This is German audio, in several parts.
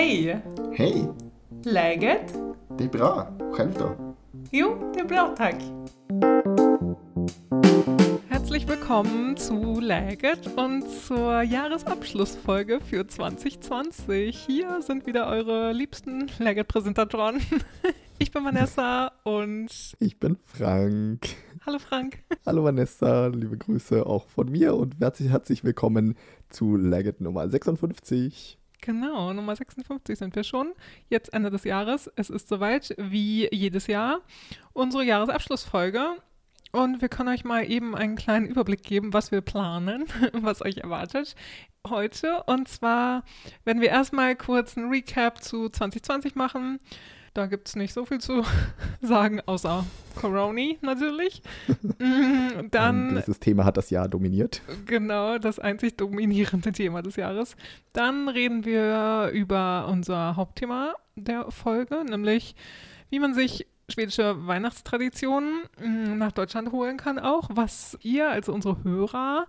Hej! Hej! Läget? Det är bra. Själv då? Jo, det är bra tack. Herzlich willkommen zu Läget und zur Jahresabschlussfolge für 2020. Hier sind wieder eure liebsten Läget-Präsentatoren. Ich bin Vanessa und Ich bin Frank. hallo Frank. Hallo Vanessa, liebe Grüße auch von mir und herzlich, herzlich willkommen zu Legget Nummer 56. Genau, Nummer 56 sind wir schon. Jetzt Ende des Jahres. Es ist soweit, wie jedes Jahr, unsere Jahresabschlussfolge. Und wir können euch mal eben einen kleinen Überblick geben, was wir planen, was euch erwartet heute. Und zwar werden wir erstmal kurz einen Recap zu 2020 machen. Da gibt es nicht so viel zu sagen, außer Corona natürlich. Mm, Dann dieses Thema hat das Jahr dominiert. Genau, das einzig dominierende Thema des Jahres. Dann reden wir über unser Hauptthema der Folge, nämlich wie man sich schwedische Weihnachtstraditionen mm, nach Deutschland holen kann auch, was ihr, also unsere Hörer,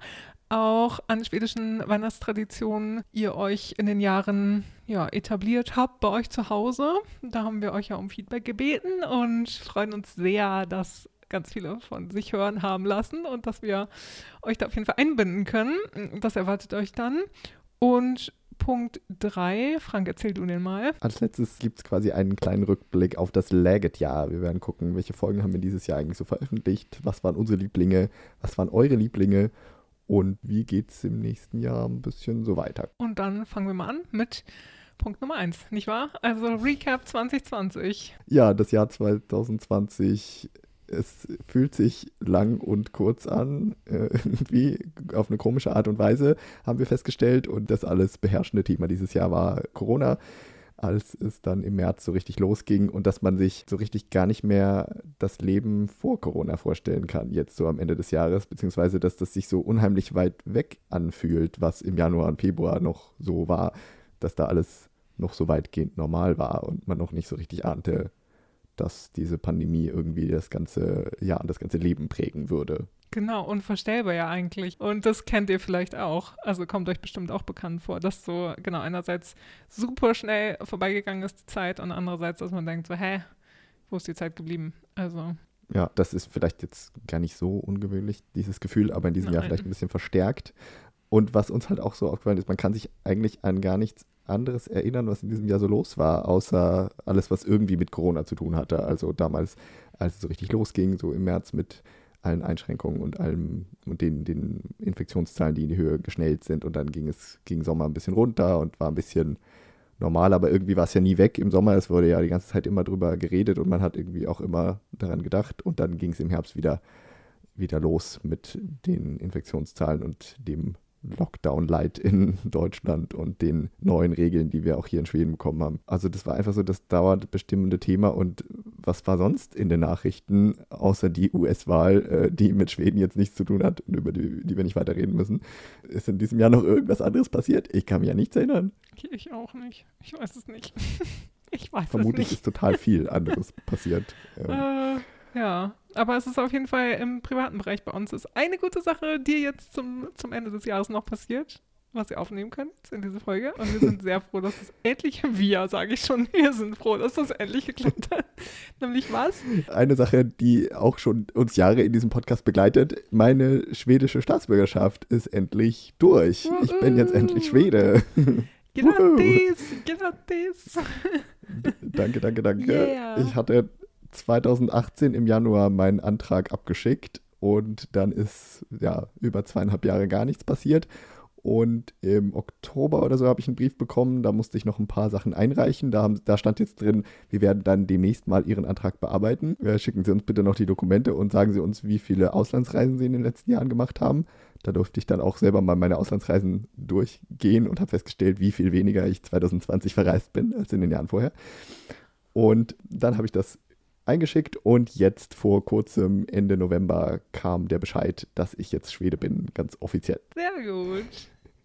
auch an schwedischen Weihnachtstraditionen ihr euch in den Jahren ja, etabliert habt bei euch zu Hause. Da haben wir euch ja um Feedback gebeten und freuen uns sehr, dass ganz viele von sich hören haben lassen und dass wir euch da auf jeden Fall einbinden können. Das erwartet euch dann. Und Punkt 3, Frank, erzähl du den mal. Als letztes gibt es quasi einen kleinen Rückblick auf das Legget-Jahr. Wir werden gucken, welche Folgen haben wir dieses Jahr eigentlich so veröffentlicht, was waren unsere Lieblinge, was waren eure Lieblinge und wie geht es im nächsten Jahr ein bisschen so weiter. Und dann fangen wir mal an mit Punkt Nummer 1, nicht wahr? Also Recap 2020. Ja, das Jahr 2020, es fühlt sich lang und kurz an, äh, irgendwie auf eine komische Art und Weise, haben wir festgestellt. Und das alles beherrschende Thema dieses Jahr war Corona, als es dann im März so richtig losging und dass man sich so richtig gar nicht mehr das Leben vor Corona vorstellen kann, jetzt so am Ende des Jahres, beziehungsweise dass das sich so unheimlich weit weg anfühlt, was im Januar und Februar noch so war, dass da alles noch so weitgehend normal war und man noch nicht so richtig ahnte, dass diese Pandemie irgendwie das ganze Jahr und das ganze Leben prägen würde. Genau, unvorstellbar ja eigentlich. Und das kennt ihr vielleicht auch. Also kommt euch bestimmt auch bekannt vor, dass so, genau, einerseits super schnell vorbeigegangen ist die Zeit und andererseits, dass man denkt so, hä, wo ist die Zeit geblieben? Also, Ja, das ist vielleicht jetzt gar nicht so ungewöhnlich, dieses Gefühl, aber in diesem Jahr Nein. vielleicht ein bisschen verstärkt. Und was uns halt auch so aufgefallen ist, man kann sich eigentlich an gar nichts anderes erinnern, was in diesem Jahr so los war, außer alles, was irgendwie mit Corona zu tun hatte. Also damals, als es so richtig losging, so im März mit allen Einschränkungen und allem und den, den Infektionszahlen, die in die Höhe geschnellt sind. Und dann ging es gegen Sommer ein bisschen runter und war ein bisschen normal, aber irgendwie war es ja nie weg im Sommer. Es wurde ja die ganze Zeit immer drüber geredet und man hat irgendwie auch immer daran gedacht. Und dann ging es im Herbst wieder, wieder los mit den Infektionszahlen und dem Lockdown-Light in Deutschland und den neuen Regeln, die wir auch hier in Schweden bekommen haben. Also das war einfach so das dauernd bestimmende Thema. Und was war sonst in den Nachrichten, außer die US-Wahl, äh, die mit Schweden jetzt nichts zu tun hat und über die, die wir nicht weiter reden müssen? Ist in diesem Jahr noch irgendwas anderes passiert? Ich kann mich ja nichts erinnern. ich, ich auch nicht. Ich weiß es nicht. ich weiß Vermutlich es nicht. ist total viel anderes passiert. Ähm, Äh, ja, aber es ist auf jeden Fall im privaten Bereich bei uns. Ist eine gute Sache, die jetzt zum, zum Ende des Jahres noch passiert, was ihr aufnehmen könnt in diese Folge. Und wir sind sehr froh, dass es endlich, wir sage ich schon, wir sind froh, dass das endlich geklappt hat. Nämlich was? Eine Sache, die auch schon uns Jahre in diesem Podcast begleitet, meine schwedische Staatsbürgerschaft ist endlich durch. Ich bin jetzt endlich Schwede. Grattis, grattis. danke, danke, danke. Yeah. Ich hatte 2018 im Januar meinen Antrag abgeschickt und dann ist ja über zweieinhalb Jahre gar nichts passiert. Und im Oktober oder so habe ich einen Brief bekommen, da musste ich noch ein paar Sachen einreichen. Da, haben, da stand jetzt drin, wir werden dann demnächst mal Ihren Antrag bearbeiten. Äh, schicken Sie uns bitte noch die Dokumente und sagen Sie uns, wie viele Auslandsreisen Sie in den letzten Jahren gemacht haben. Da durfte ich dann auch selber mal meine Auslandsreisen durchgehen und habe festgestellt, wie viel weniger ich 2020 verreist bin als in den Jahren vorher. Und dann habe ich das eingeschickt und jetzt vor kurzem, Ende November, kam der Bescheid, dass ich jetzt Schwede bin, ganz offiziell. Sehr gut.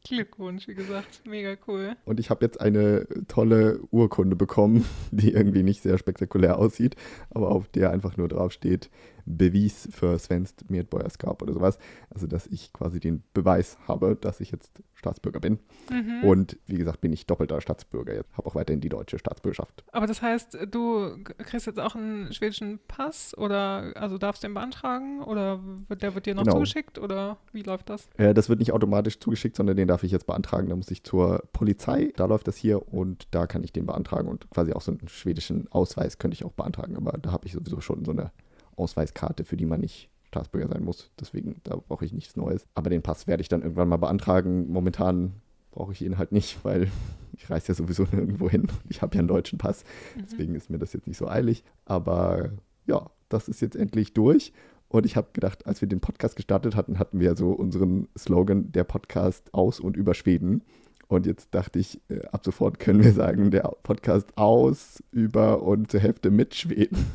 Glückwunsch, wie gesagt. Mega cool. Und ich habe jetzt eine tolle Urkunde bekommen, die irgendwie nicht sehr spektakulär aussieht, aber auf der einfach nur drauf steht, Beweis für Svensk Medborgarskap oder sowas. Also, dass ich quasi den Beweis habe, dass ich jetzt Staatsbürger bin. Mhm. Und wie gesagt, bin ich doppelter Staatsbürger jetzt. Habe auch weiterhin die deutsche Staatsbürgerschaft. Aber das heißt, du kriegst jetzt auch einen schwedischen Pass oder also darfst du den beantragen oder wird, der wird dir noch Genau. zugeschickt oder wie läuft das? Äh, das wird nicht automatisch zugeschickt, sondern den darf ich jetzt beantragen. Da muss ich zur Polizei. Da läuft das hier und da kann ich den beantragen. Und quasi auch so einen schwedischen Ausweis könnte ich auch beantragen. Aber da habe ich sowieso schon so eine Ausweiskarte, für die man nicht Staatsbürger sein muss. Deswegen, da brauche ich nichts Neues. Aber den Pass werde ich dann irgendwann mal beantragen. Momentan brauche ich ihn halt nicht, weil ich reise ja sowieso nirgendwo hin. Ich habe ja einen deutschen Pass. Deswegen ist mir das jetzt nicht so eilig. Aber ja, das ist jetzt endlich durch. Und ich habe gedacht, als wir den Podcast gestartet hatten, hatten wir so unseren Slogan, der Podcast aus und über Schweden. Und jetzt dachte ich, äh, ab sofort können wir sagen, der Podcast aus, über und zur Hälfte mit Schweden.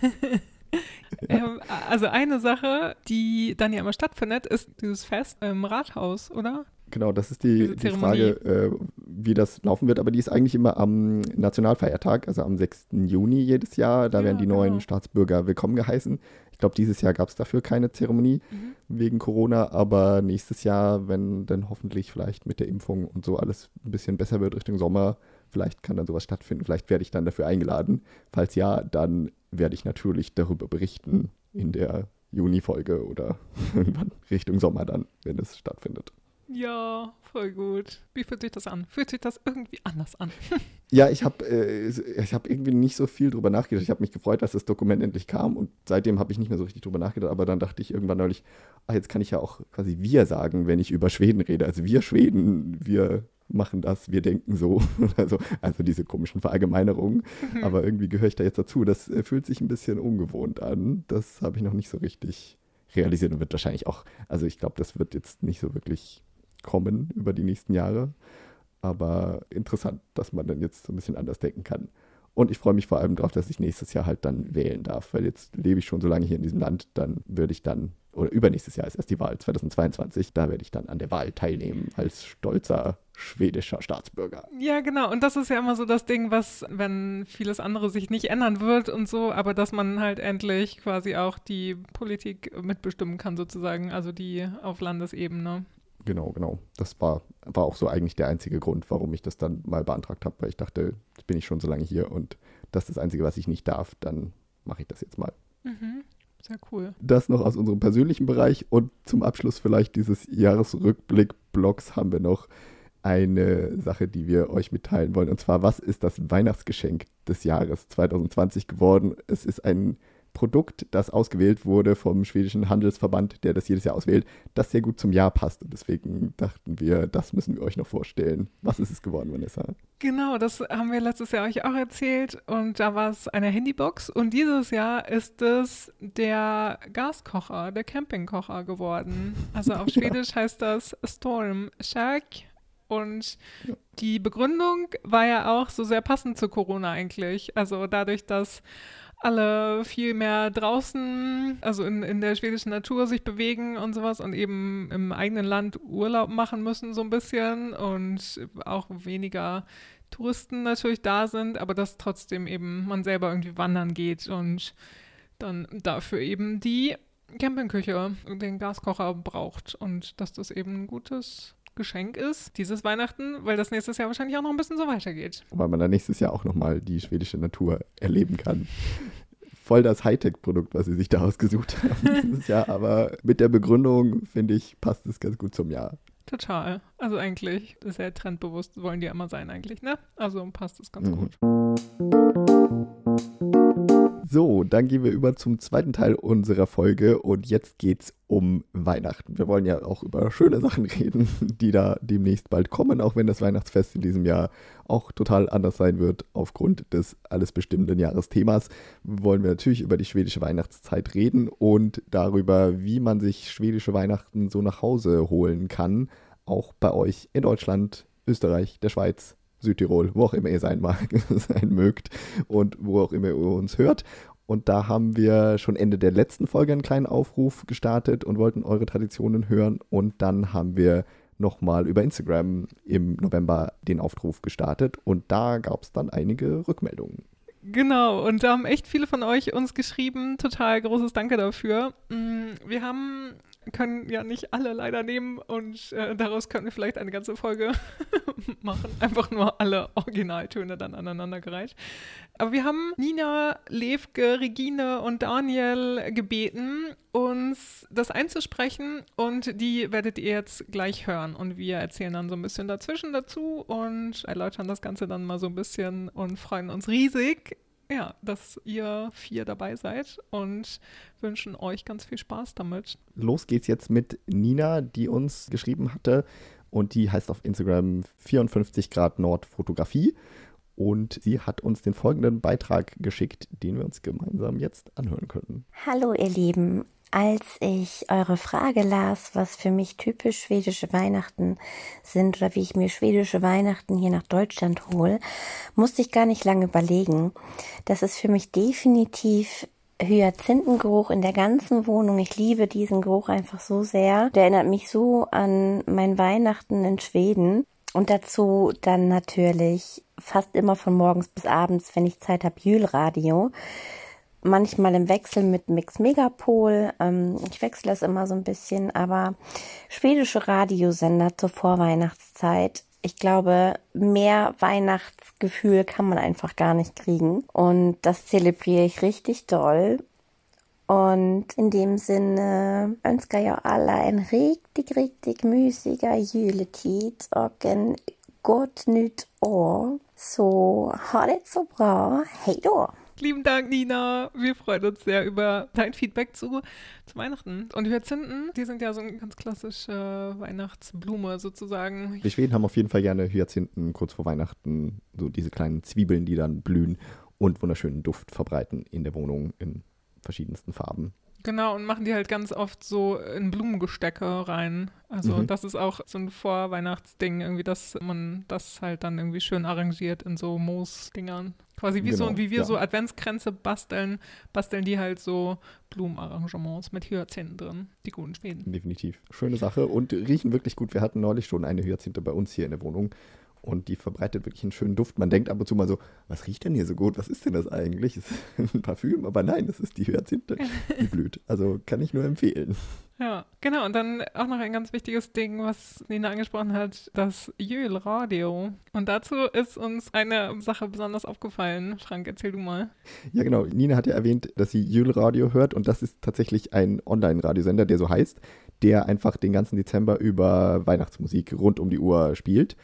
Ähm, also eine Sache, die dann ja immer stattfindet, ist dieses Fest im Rathaus, oder? Genau, das ist die, die. Frage, äh, wie das laufen wird. Aber die ist eigentlich immer am Nationalfeiertag, also am 6. Juni jedes Jahr. Da Ja, werden die genau. neuen Staatsbürger willkommen geheißen. Ich glaube, dieses Jahr gab es dafür keine Zeremonie wegen Corona, aber nächstes Jahr, wenn dann hoffentlich vielleicht mit der Impfung und so alles ein bisschen besser wird Richtung Sommer, vielleicht kann dann sowas stattfinden. Vielleicht werde ich dann dafür eingeladen. Falls ja, dann werde ich natürlich darüber berichten in der Juni-Folge oder irgendwann Richtung Sommer dann, wenn es stattfindet. Ja, voll gut. Wie fühlt sich das an? Fühlt sich das irgendwie anders an? Ja, ich habe äh, ich hab irgendwie nicht so viel drüber nachgedacht. Ich habe mich gefreut, dass das Dokument endlich kam und seitdem habe ich nicht mehr so richtig drüber nachgedacht. Aber dann dachte ich irgendwann neulich, ah, jetzt kann ich ja auch quasi wir sagen, wenn ich über Schweden rede. Also wir Schweden, wir machen das, wir denken so. Also, also diese komischen Verallgemeinerungen. Aber irgendwie gehöre ich da jetzt dazu. Das äh, fühlt sich ein bisschen ungewohnt an. Das habe ich noch nicht so richtig realisiert und wird wahrscheinlich auch, also ich glaube, das wird jetzt nicht so wirklich kommen über die nächsten Jahre. Aber interessant, dass man dann jetzt so ein bisschen anders denken kann. Und ich freue mich vor allem darauf, dass ich nächstes Jahr halt dann wählen darf, weil jetzt lebe ich schon so lange hier in diesem Land, dann würde ich dann, oder übernächstes Jahr ist erst die Wahl, 2022, da werde ich dann an der Wahl teilnehmen als stolzer schwedischer Staatsbürger. Ja, genau. Und das ist ja immer so das Ding, was, wenn vieles andere sich nicht ändern wird und so, aber dass man halt endlich quasi auch die Politik mitbestimmen kann, sozusagen, also die auf Landesebene. Genau, genau. Das war, war auch so eigentlich der einzige Grund, warum ich das dann mal beantragt habe, weil ich dachte, jetzt bin ich schon so lange hier und das ist das Einzige, was ich nicht darf, dann mache ich das jetzt mal. Mhm. Sehr cool. Das noch aus unserem persönlichen Bereich und zum Abschluss vielleicht dieses Jahresrückblick-Blogs haben wir noch eine Sache, die wir euch mitteilen wollen. Und zwar, was ist das Weihnachtsgeschenk des Jahres 2020 geworden? Es ist ein Produkt, das ausgewählt wurde vom schwedischen Handelsverband, der das jedes Jahr auswählt, das sehr gut zum Jahr passt. Und deswegen dachten wir, das müssen wir euch noch vorstellen. Was ist es geworden, Vanessa? Genau, das haben wir letztes Jahr euch auch erzählt und da war es eine Handybox und dieses Jahr ist es der Gaskocher, der Campingkocher geworden. Also auf Schwedisch heißt das Storm Shack und die Begründung war ja auch so sehr passend zu Corona eigentlich. Also dadurch, dass alle viel mehr draußen, also in, in der schwedischen Natur sich bewegen und sowas und eben im eigenen Land Urlaub machen müssen so ein bisschen und auch weniger Touristen natürlich da sind, aber dass trotzdem eben man selber irgendwie wandern geht und dann dafür eben die Campingküche, den Gaskocher braucht und dass das eben ein gutes Geschenk ist, dieses Weihnachten, weil das nächstes Jahr wahrscheinlich auch noch ein bisschen so weitergeht. Weil man dann nächstes Jahr auch nochmal die schwedische Natur erleben kann. Voll das Hightech-Produkt, was sie sich da ausgesucht haben dieses Jahr. Aber mit der Begründung, finde ich, passt es ganz gut zum Jahr. Total. Also eigentlich sehr trendbewusst wollen die ja immer sein eigentlich, ne? Also passt es ganz Mhm. gut. So, dann gehen wir über zum zweiten Teil unserer Folge und jetzt geht's um Weihnachten. Wir wollen ja auch über schöne Sachen reden, die da demnächst bald kommen, auch wenn das Weihnachtsfest in diesem Jahr auch total anders sein wird aufgrund des alles bestimmenden Jahresthemas. Wollen wir natürlich über die schwedische Weihnachtszeit reden und darüber, wie man sich schwedische Weihnachten so nach Hause holen kann, auch bei euch in Deutschland, Österreich, der Schweiz, Südtirol, wo auch immer ihr sein mag, sein mögt und wo auch immer ihr uns hört. Und da haben wir schon Ende der letzten Folge einen kleinen Aufruf gestartet und wollten eure Traditionen hören. Und dann haben wir nochmal über Instagram im November den Aufruf gestartet und da gab es dann einige Rückmeldungen. Genau, und da haben echt viele von euch uns geschrieben. Total großes Danke dafür. Mm, wir haben können ja nicht alle leider nehmen und äh, daraus können wir vielleicht eine ganze Folge machen. Einfach nur alle Originaltöne dann aneinandergereiht. Aber wir haben Nina, Levke, Regine und Daniel gebeten, uns das einzusprechen und die werdet ihr jetzt gleich hören. Und wir erzählen dann so ein bisschen dazwischen dazu und erläutern das Ganze dann mal so ein bisschen und freuen uns riesig, ja, dass ihr vier dabei seid und wünschen euch ganz viel Spaß damit. Los geht's jetzt mit Nina, die uns geschrieben hatte und die heißt auf Instagram 54 Grad Nord Fotografie und sie hat uns den folgenden Beitrag geschickt, den wir uns gemeinsam jetzt anhören können. Hallo ihr Lieben, als ich eure Frage las, was für mich typisch schwedische Weihnachten sind oder wie ich mir schwedische Weihnachten hier nach Deutschland hole, musste ich gar nicht lange überlegen. Das ist für mich definitiv Hyazinthengeruch in der ganzen Wohnung. Ich liebe diesen Geruch einfach so sehr. Der erinnert mich so an mein Weihnachten in Schweden. Und dazu dann natürlich fast immer von morgens bis abends, wenn ich Zeit habe, Jülradio manchmal im Wechsel mit Mix Megapol. Ähm, ich wechsle es immer so ein bisschen, aber schwedische Radiosender zur Vorweihnachtszeit. Ich glaube, mehr Weihnachtsgefühl kann man einfach gar nicht kriegen. Und das zelebriere ich richtig doll. Und in dem Sinne önskar jag alla en riktigt, riktigt mysiga juletid och en gott nytt år. Så ha det bra. Hej då! Lieben Dank, Nina. Wir freuen uns sehr über dein Feedback zu, zu Weihnachten. Und Hyazinthen, die sind ja so eine ganz klassische Weihnachtsblume sozusagen. Die Schweden haben auf jeden Fall gerne Hyazinthen kurz vor Weihnachten. So diese kleinen Zwiebeln, die dann blühen und wunderschönen Duft verbreiten in der Wohnung in verschiedensten Farben. Genau, und machen die halt ganz oft so in Blumengestecke rein. Also mhm. das ist auch so ein Vorweihnachtsding, irgendwie, dass man das halt dann irgendwie schön arrangiert in so Moosdingern. Quasi wie genau, so, wie wir ja. so Adventskränze basteln, basteln die halt so Blumenarrangements mit Hyazinthen drin, die guten Schweden. Definitiv. Schöne Sache und riechen wirklich gut. Wir hatten neulich schon eine Hyazinthe bei uns hier in der Wohnung und die verbreitet wirklich einen schönen Duft. Man denkt ab und zu mal so, was riecht denn hier so gut? Was ist denn das eigentlich? Ist ein Parfüm? Aber nein, das ist die Hyazinthe, die blüht. Also kann ich nur empfehlen. Ja, genau. Und dann auch noch ein ganz wichtiges Ding, was Nina angesprochen hat, das Jöl-Radio. Und dazu ist uns eine Sache besonders aufgefallen. Frank, erzähl du mal. Ja, genau. Nina hat ja erwähnt, dass sie Jöl-Radio hört und das ist tatsächlich ein Online-Radiosender, der so heißt, der einfach den ganzen Dezember über Weihnachtsmusik rund um die Uhr spielt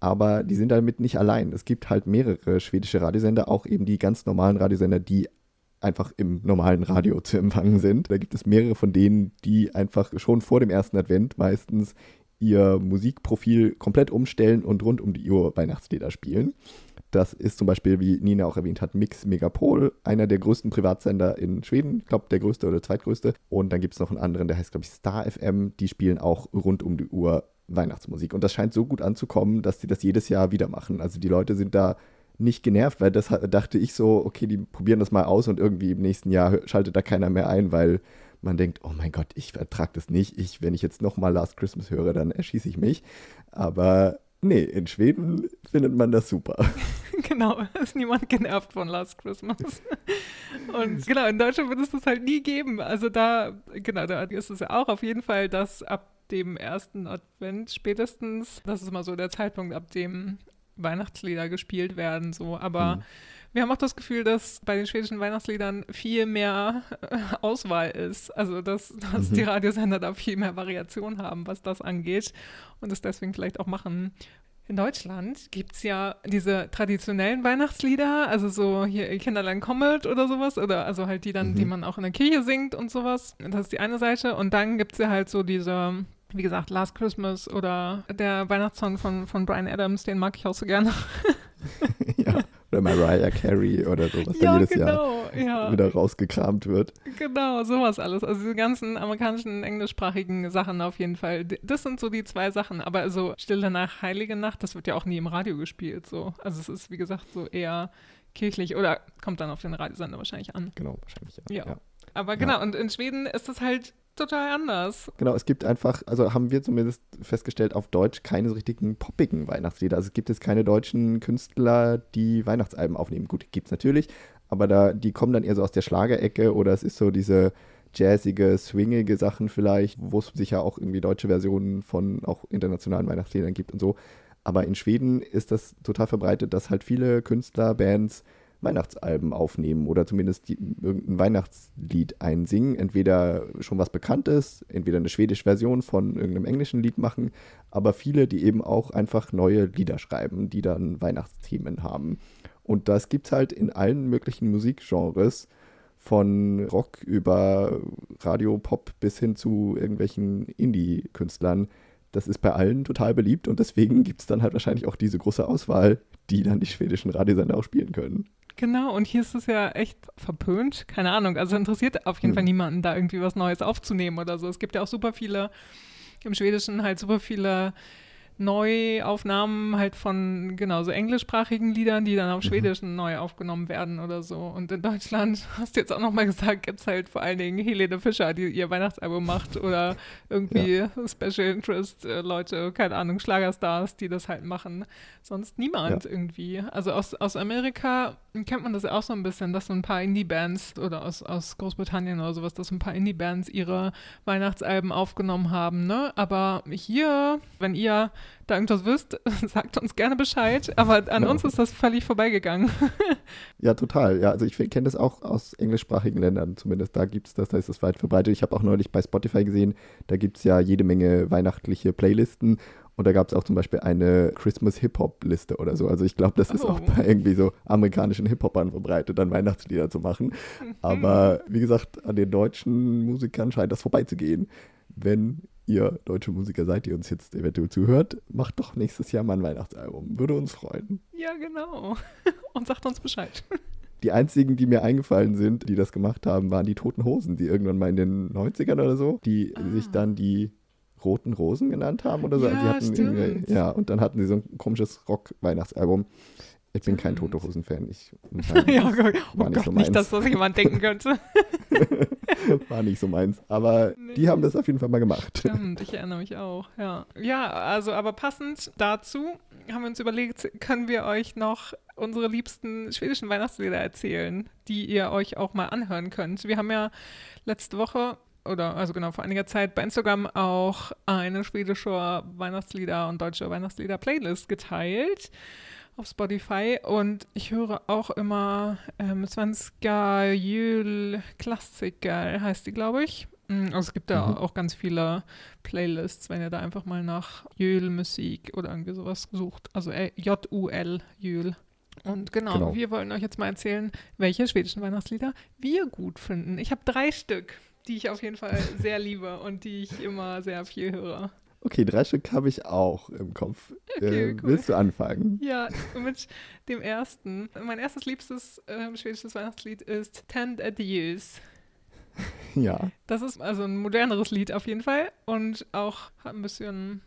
aber die sind damit nicht allein. Es gibt halt mehrere schwedische Radiosender, auch eben die ganz normalen Radiosender, die einfach im normalen Radio zu empfangen sind. Da gibt es mehrere von denen, die einfach schon vor dem ersten Advent meistens ihr Musikprofil komplett umstellen und rund um die Uhr Weihnachtslieder spielen. Das ist zum Beispiel, wie Nina auch erwähnt hat, Mix Megapol, einer der größten Privatsender in Schweden, ich glaube der größte oder zweitgrößte. Und dann gibt es noch einen anderen, der heißt, glaube ich, Star FM, die spielen auch rund um die Uhr Weihnachtsmusik. Und das scheint so gut anzukommen, dass die das jedes Jahr wieder machen. Also die Leute sind da nicht genervt, weil das dachte ich so, okay, die probieren das mal aus und irgendwie im nächsten Jahr schaltet da keiner mehr ein, weil man denkt, oh mein Gott, ich ertrage das nicht. Ich, wenn ich jetzt nochmal Last Christmas höre, dann erschieße ich mich. Aber nee, in Schweden findet man das super. genau, ist niemand genervt von Last Christmas. Und genau, in Deutschland wird es das halt nie geben. Also da, genau, da ist es ja auch auf jeden Fall, dass ab dem ersten Advent spätestens. Das ist immer so der Zeitpunkt, ab dem Weihnachtslieder gespielt werden. So, aber mhm. wir haben auch das Gefühl, dass bei den schwedischen Weihnachtsliedern viel mehr äh, Auswahl ist. Also dass, dass mhm. die Radiosender da viel mehr Variation haben, was das angeht und es deswegen vielleicht auch machen. In Deutschland gibt es ja diese traditionellen Weihnachtslieder, also so hier Kinderlein kommet oder sowas, oder also halt die dann, mhm. die man auch in der Kirche singt und sowas. Das ist die eine Seite. Und dann gibt es ja halt so diese wie gesagt, Last Christmas oder der Weihnachtssong von, von Brian Adams, den mag ich auch so gerne. ja, oder Mariah Carey oder so, was ja, da jedes genau, Jahr ja. wieder rausgekramt wird. Genau, sowas alles. Also diese ganzen amerikanischen, englischsprachigen Sachen auf jeden Fall. Das sind so die zwei Sachen. Aber so Stille Nacht, Heilige Nacht, das wird ja auch nie im Radio gespielt. So. Also es ist, wie gesagt, so eher kirchlich oder kommt dann auf den Radiosender wahrscheinlich an. Genau, wahrscheinlich, ja. ja. ja. Aber genau, und in Schweden ist das halt total anders. Genau, es gibt einfach, also haben wir zumindest festgestellt, auf Deutsch keine so richtigen poppigen Weihnachtslieder. Also es gibt jetzt keine deutschen Künstler, die Weihnachtsalben aufnehmen. Gut, gibt es natürlich, aber da, die kommen dann eher so aus der Schlagerecke oder es ist so diese jazzige, swingige Sachen vielleicht, wo es sicher auch irgendwie deutsche Versionen von auch internationalen Weihnachtsliedern gibt und so. Aber in Schweden ist das total verbreitet, dass halt viele Künstler, Bands Weihnachtsalben aufnehmen oder zumindest die, irgendein Weihnachtslied einsingen. Entweder schon was Bekanntes, entweder eine schwedische Version von irgendeinem englischen Lied machen, aber viele, die eben auch einfach neue Lieder schreiben, die dann Weihnachtsthemen haben. Und das gibt es halt in allen möglichen Musikgenres, von Rock über Radio, Pop bis hin zu irgendwelchen Indie-Künstlern. Das ist bei allen total beliebt und deswegen gibt es dann halt wahrscheinlich auch diese große Auswahl, die dann die schwedischen Radiosender auch spielen können. Genau, und hier ist es ja echt verpönt. Keine Ahnung, also interessiert auf jeden hm. Fall niemanden, da irgendwie was Neues aufzunehmen oder so. Es gibt ja auch super viele, im Schwedischen halt super viele Neuaufnahmen halt von genauso englischsprachigen Liedern, die dann auf mhm. Schwedischen neu aufgenommen werden oder so. Und in Deutschland, hast du jetzt auch nochmal gesagt, gibt es halt vor allen Dingen Helene Fischer, die ihr Weihnachtsalbum macht oder irgendwie ja. Special Interest äh, Leute, keine Ahnung, Schlagerstars, die das halt machen. Sonst niemand ja. irgendwie. Also aus, aus Amerika kennt man das ja auch so ein bisschen, dass so ein paar Indie-Bands oder aus, aus Großbritannien oder sowas, dass so ein paar Indie-Bands ihre Weihnachtsalben aufgenommen haben, ne? Aber hier, wenn ihr da irgendwas wisst, sagt uns gerne Bescheid. Aber an genau. uns ist das völlig vorbeigegangen. ja, total. Ja, also ich kenne das auch aus englischsprachigen Ländern. Zumindest da gibt es das, da ist das weit verbreitet. Ich habe auch neulich bei Spotify gesehen, da gibt es ja jede Menge weihnachtliche Playlisten. Und da gab es auch zum Beispiel eine Christmas-Hip-Hop-Liste oder so. Also ich glaube, das ist oh. auch bei irgendwie so amerikanischen Hip-Hopern verbreitet, dann Weihnachtslieder zu machen. Aber wie gesagt, an den deutschen Musikern scheint das vorbeizugehen. Wenn ihr deutsche Musiker seid, die uns jetzt eventuell zuhört, macht doch nächstes Jahr mal ein Weihnachtsalbum. Würde uns freuen. Ja, genau. Und sagt uns Bescheid. Die einzigen, die mir eingefallen sind, die das gemacht haben, waren die Toten Hosen, die irgendwann mal in den 90ern oder so, die ah. sich dann die Roten Rosen genannt haben oder so. Ja, also stimmt. ja, und dann hatten sie so ein komisches Rock-Weihnachtsalbum. Ich bin kein Tote Hosen-Fan. Ich, ja, oh, nicht, Gott, so nicht, dass das jemand denken könnte. war nicht so meins. Aber nee. die haben das auf jeden Fall mal gemacht. Stimmt, ich erinnere mich auch. Ja, ja also aber passend dazu haben wir uns überlegt, können wir euch noch unsere liebsten schwedischen Weihnachtslieder erzählen, die ihr euch auch mal anhören könnt. Wir haben ja letzte Woche oder also genau vor einiger Zeit bei Instagram auch eine schwedische Weihnachtslieder und deutsche Weihnachtslieder Playlist geteilt auf Spotify und ich höre auch immer ähm, Svenska Jul-Klassiker, heißt die, glaube ich. Mm, also es gibt da mhm. auch ganz viele Playlists, wenn ihr da einfach mal nach Jül-Musik oder irgendwie sowas sucht. Also äh, J-U-L, Jül. Und genau, genau, wir wollen euch jetzt mal erzählen, welche schwedischen Weihnachtslieder wir gut finden. Ich habe drei Stück, die ich auf jeden Fall sehr liebe und die ich immer sehr viel höre. Okay, drei Stück habe ich auch im Kopf. Okay, äh, cool. Willst du anfangen? Ja, mit dem ersten. Mein erstes liebstes äh, schwedisches Weihnachtslied ist Tend at Years. Ja. Das ist also ein moderneres Lied auf jeden Fall und auch hat ein bisschen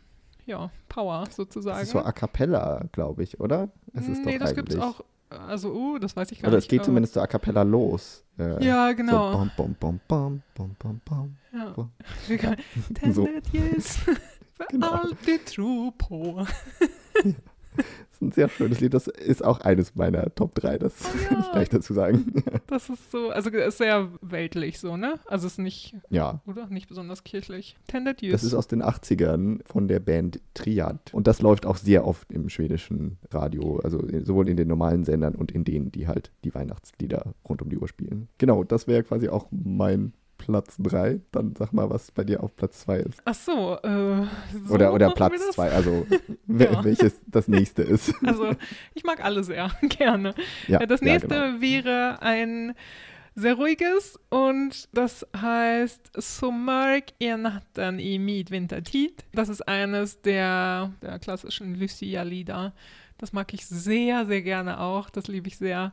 ja, Power sozusagen. Das ist so a cappella, glaube ich, oder? Es ist nee, das gibt es auch also, uh, das weiß ich gar Oder nicht. Oder es geht zumindest so a cappella los. Äh, ja, genau. So bom, bom, bom, bom, bom, bom, bom. Ja. Tended so. yes. genau. Alltid tro på. Das ist ein sehr schönes Lied. Das ist auch eines meiner Top 3, das oh, ja. kann ich gleich dazu sagen. Das ist so, also ist sehr weltlich so, ne? Also ist nicht, ja. oder? Nicht besonders kirchlich. Tended Youth. Das ist aus den 80ern von der Band Triad. Und das läuft auch sehr oft im schwedischen Radio, also sowohl in den normalen Sendern und in denen, die halt die Weihnachtslieder rund um die Uhr spielen. Genau, das wäre quasi auch mein Platz 3. Dann sag mal, was bei dir auf Platz 2 ist. Ach so, äh, so Oder, oder Platz 2, also ja. welches das nächste ist. Also, ich mag alle sehr gerne. Ja, das nächste ja, genau. wäre ein sehr ruhiges und das heißt Sommark i natten i midvintertid. Das ist eines der, der klassischen Lucia-Lieder. Das mag ich sehr, sehr gerne auch. Das liebe ich sehr.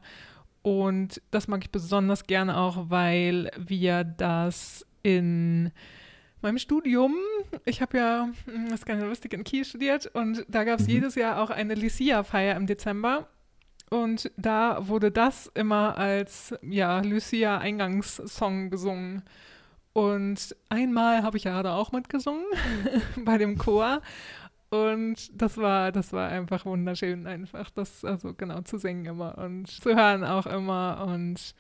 Und das mag ich besonders gerne auch, weil wir das in meinem Studium, ich habe ja hm, Skandinavistik in Kiel studiert und da gab es mhm. jedes Jahr auch eine Lucia-Feier im Dezember. Und da wurde das immer als ja, Lucia-Eingangssong gesungen. Und einmal habe ich ja da auch mitgesungen bei dem Chor. Und das war, das war einfach wunderschön, einfach das, also genau, zu singen immer und zu hören auch immer. Und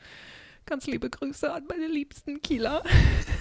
ganz liebe Grüße an meine liebsten Kieler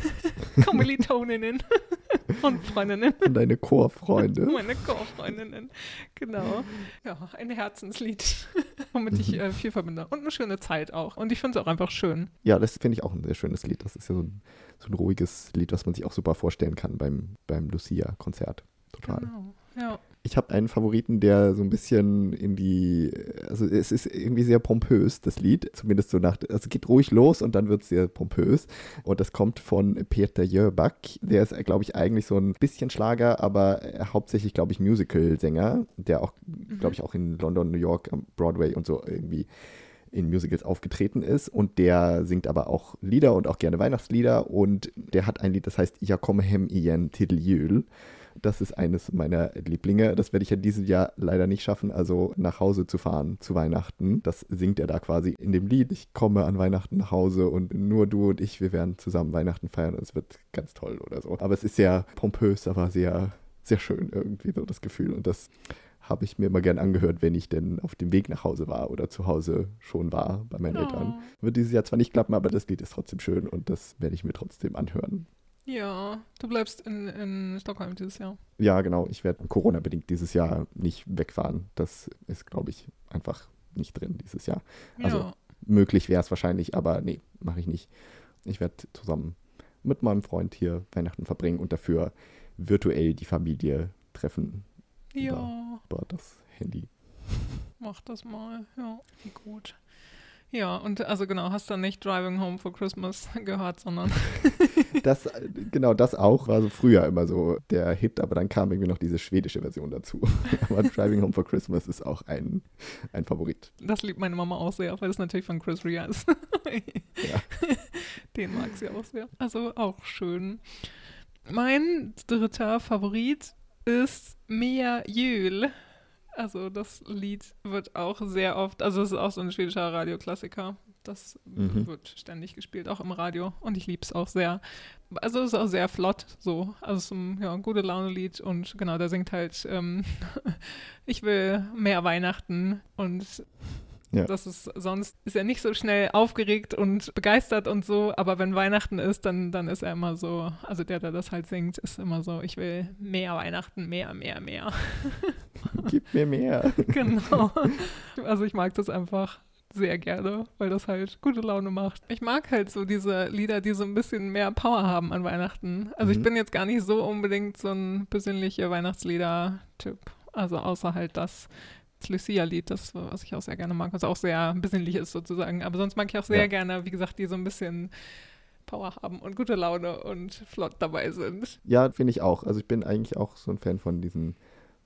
Kommilitoninnen und Freundinnen. Und deine Chorfreunde. Meine Chorfreundinnen, genau. Ja, ein Herzenslied, womit ich äh, viel verbinde. Und eine schöne Zeit auch. Und ich finde es auch einfach schön. Ja, das finde ich auch ein sehr schönes Lied. Das ist ja so ein, so ein ruhiges Lied, was man sich auch super vorstellen kann beim, beim Lucia-Konzert. Total. Genau, ja. Ich habe einen Favoriten, der so ein bisschen in die, also es ist irgendwie sehr pompös, das Lied, zumindest so nach, also es geht ruhig los und dann wird es sehr pompös. Und das kommt von Peter Jöback. Der ist, glaube ich, eigentlich so ein bisschen Schlager, aber hauptsächlich, glaube ich, Musical-Sänger, der auch, glaube ich, auch in London, New York, Broadway und so irgendwie in Musicals aufgetreten ist und der singt aber auch Lieder und auch gerne Weihnachtslieder und der hat ein Lied, das heißt Ja komme hem igen till jul das ist eines meiner Lieblinge. Das werde ich ja dieses Jahr leider nicht schaffen, also nach Hause zu fahren zu Weihnachten. Das singt er da quasi in dem Lied. Ich komme an Weihnachten nach Hause und nur du und ich, wir werden zusammen Weihnachten feiern und es wird ganz toll oder so. Aber es ist sehr pompös, aber sehr, sehr schön irgendwie so das Gefühl. Und das habe ich mir immer gern angehört, wenn ich denn auf dem Weg nach Hause war oder zu Hause schon war bei meinen Oh. Eltern. Wird dieses Jahr zwar nicht klappen, aber das Lied ist trotzdem schön und das werde ich mir trotzdem anhören. Ja, du bleibst in, in Stockholm dieses Jahr. Ja, genau. Ich werde Corona-bedingt dieses Jahr nicht wegfahren. Das ist, glaube ich, einfach nicht drin dieses Jahr. Also- ja. Möglich wäre es wahrscheinlich, aber nee, mache ich nicht. Ich werde zusammen mit meinem Freund hier Weihnachten verbringen und dafür virtuell die Familie treffen Ja, über das Handy. mach das mal. Ja, wie gut. Ja, und also genau, hast dann nicht Driving Home for Christmas gehört, sondern Das, äh, genau, das auch war so früher immer so der Hit, aber dann kam irgendwie noch diese schwedische Version dazu. aber Driving Home for Christmas ist auch ein, ein Favorit. das liebt meine Mama auch sehr, weil es natürlich von Chris Rea ist. Ja. Den mag sie auch sehr. Also auch schön. Mein dritter Favorit ist Mia Jül. Also das Lied wird auch sehr oft, also es ist auch so ein schwedischer Radioklassiker. Das Mhm. wird ständig gespielt, auch im Radio. Und ich liebe es auch sehr. Also es ist auch sehr flott so. Also es ist ein ja, gute Laune-Lied und genau, der singt halt, ähm, ich will mehr Weihnachten und Ja. das ist, sonst ist er nicht so schnell aufgeregt und begeistert und so, aber wenn Weihnachten ist, dann, dann ist er immer so, also der, der das halt singt, ist immer so, ich will mehr Weihnachten, mehr, mehr, mehr. Gib mir mehr. genau. Also ich mag das einfach sehr gerne, weil das halt gute Laune macht. Ich mag halt so diese Lieder, die so ein bisschen mehr Power haben an Weihnachten. Also ich Mhm. bin jetzt gar nicht so unbedingt so ein besinnlicher Weihnachtslieder-Typ. Also außer halt das, das Lucia-Lied, das, was ich auch sehr gerne mag, was auch sehr besinnlich ist sozusagen. Aber sonst mag ich auch sehr Ja. gerne, wie gesagt, die so ein bisschen Power haben und gute Laune und flott dabei sind. Ja, finde ich auch. Also ich bin eigentlich auch so ein Fan von diesen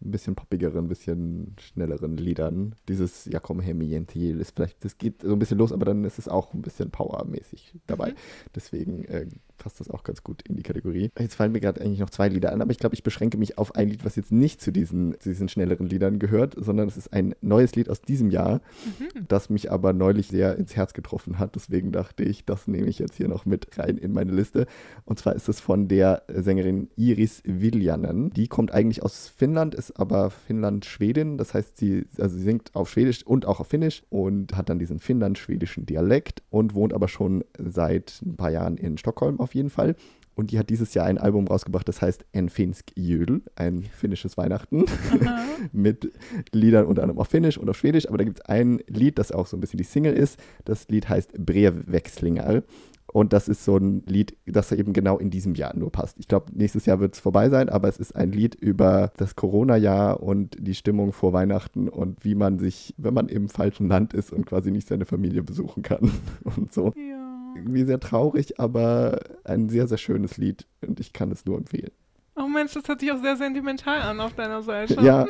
ein bisschen poppigeren, ein bisschen schnelleren Liedern. Dieses Ja komm her, mi gentil ist vielleicht, das geht so ein bisschen los, aber dann ist es auch ein bisschen powermäßig dabei. Mhm. Deswegen äh, passt das auch ganz gut in die Kategorie. Jetzt fallen mir gerade eigentlich noch zwei Lieder an, aber ich glaube, ich beschränke mich auf ein Lied, was jetzt nicht zu diesen, zu diesen schnelleren Liedern gehört, sondern es ist ein neues Lied aus diesem Jahr, Mhm. das mich aber neulich sehr ins Herz getroffen hat. Deswegen dachte ich, das nehme ich jetzt hier noch mit rein in meine Liste. Und zwar ist es von der Sängerin Iris Viljanen. Die kommt eigentlich aus Finnland, ist aber Finnland-Schwedin. Das heißt, sie, also sie singt auf Schwedisch und auch auf Finnisch und hat dann diesen finnland-schwedischen Dialekt und wohnt aber schon seit ein paar Jahren in Stockholm auf jeden Fall. Und die hat dieses Jahr ein Album rausgebracht, das heißt En finsk jul, ein finnisches Weihnachten mit Liedern unter anderem auf Finnisch und auf Schwedisch, aber da gibt es ein Lied, das auch so ein bisschen die Single ist. Das Lied heißt Brevwechslingar. Und das ist so ein Lied, das eben genau in diesem Jahr nur passt. Ich glaube, nächstes Jahr wird es vorbei sein, aber es ist ein Lied über das Corona-Jahr und die Stimmung vor Weihnachten und wie man sich, wenn man im falschen Land ist und quasi nicht seine Familie besuchen kann und so. Ja. Irgendwie sehr traurig, aber ein sehr, sehr schönes Lied und ich kann es nur empfehlen. Oh Mensch, das hört sich auch sehr sentimental an auf deiner Seite. Ja, Hm,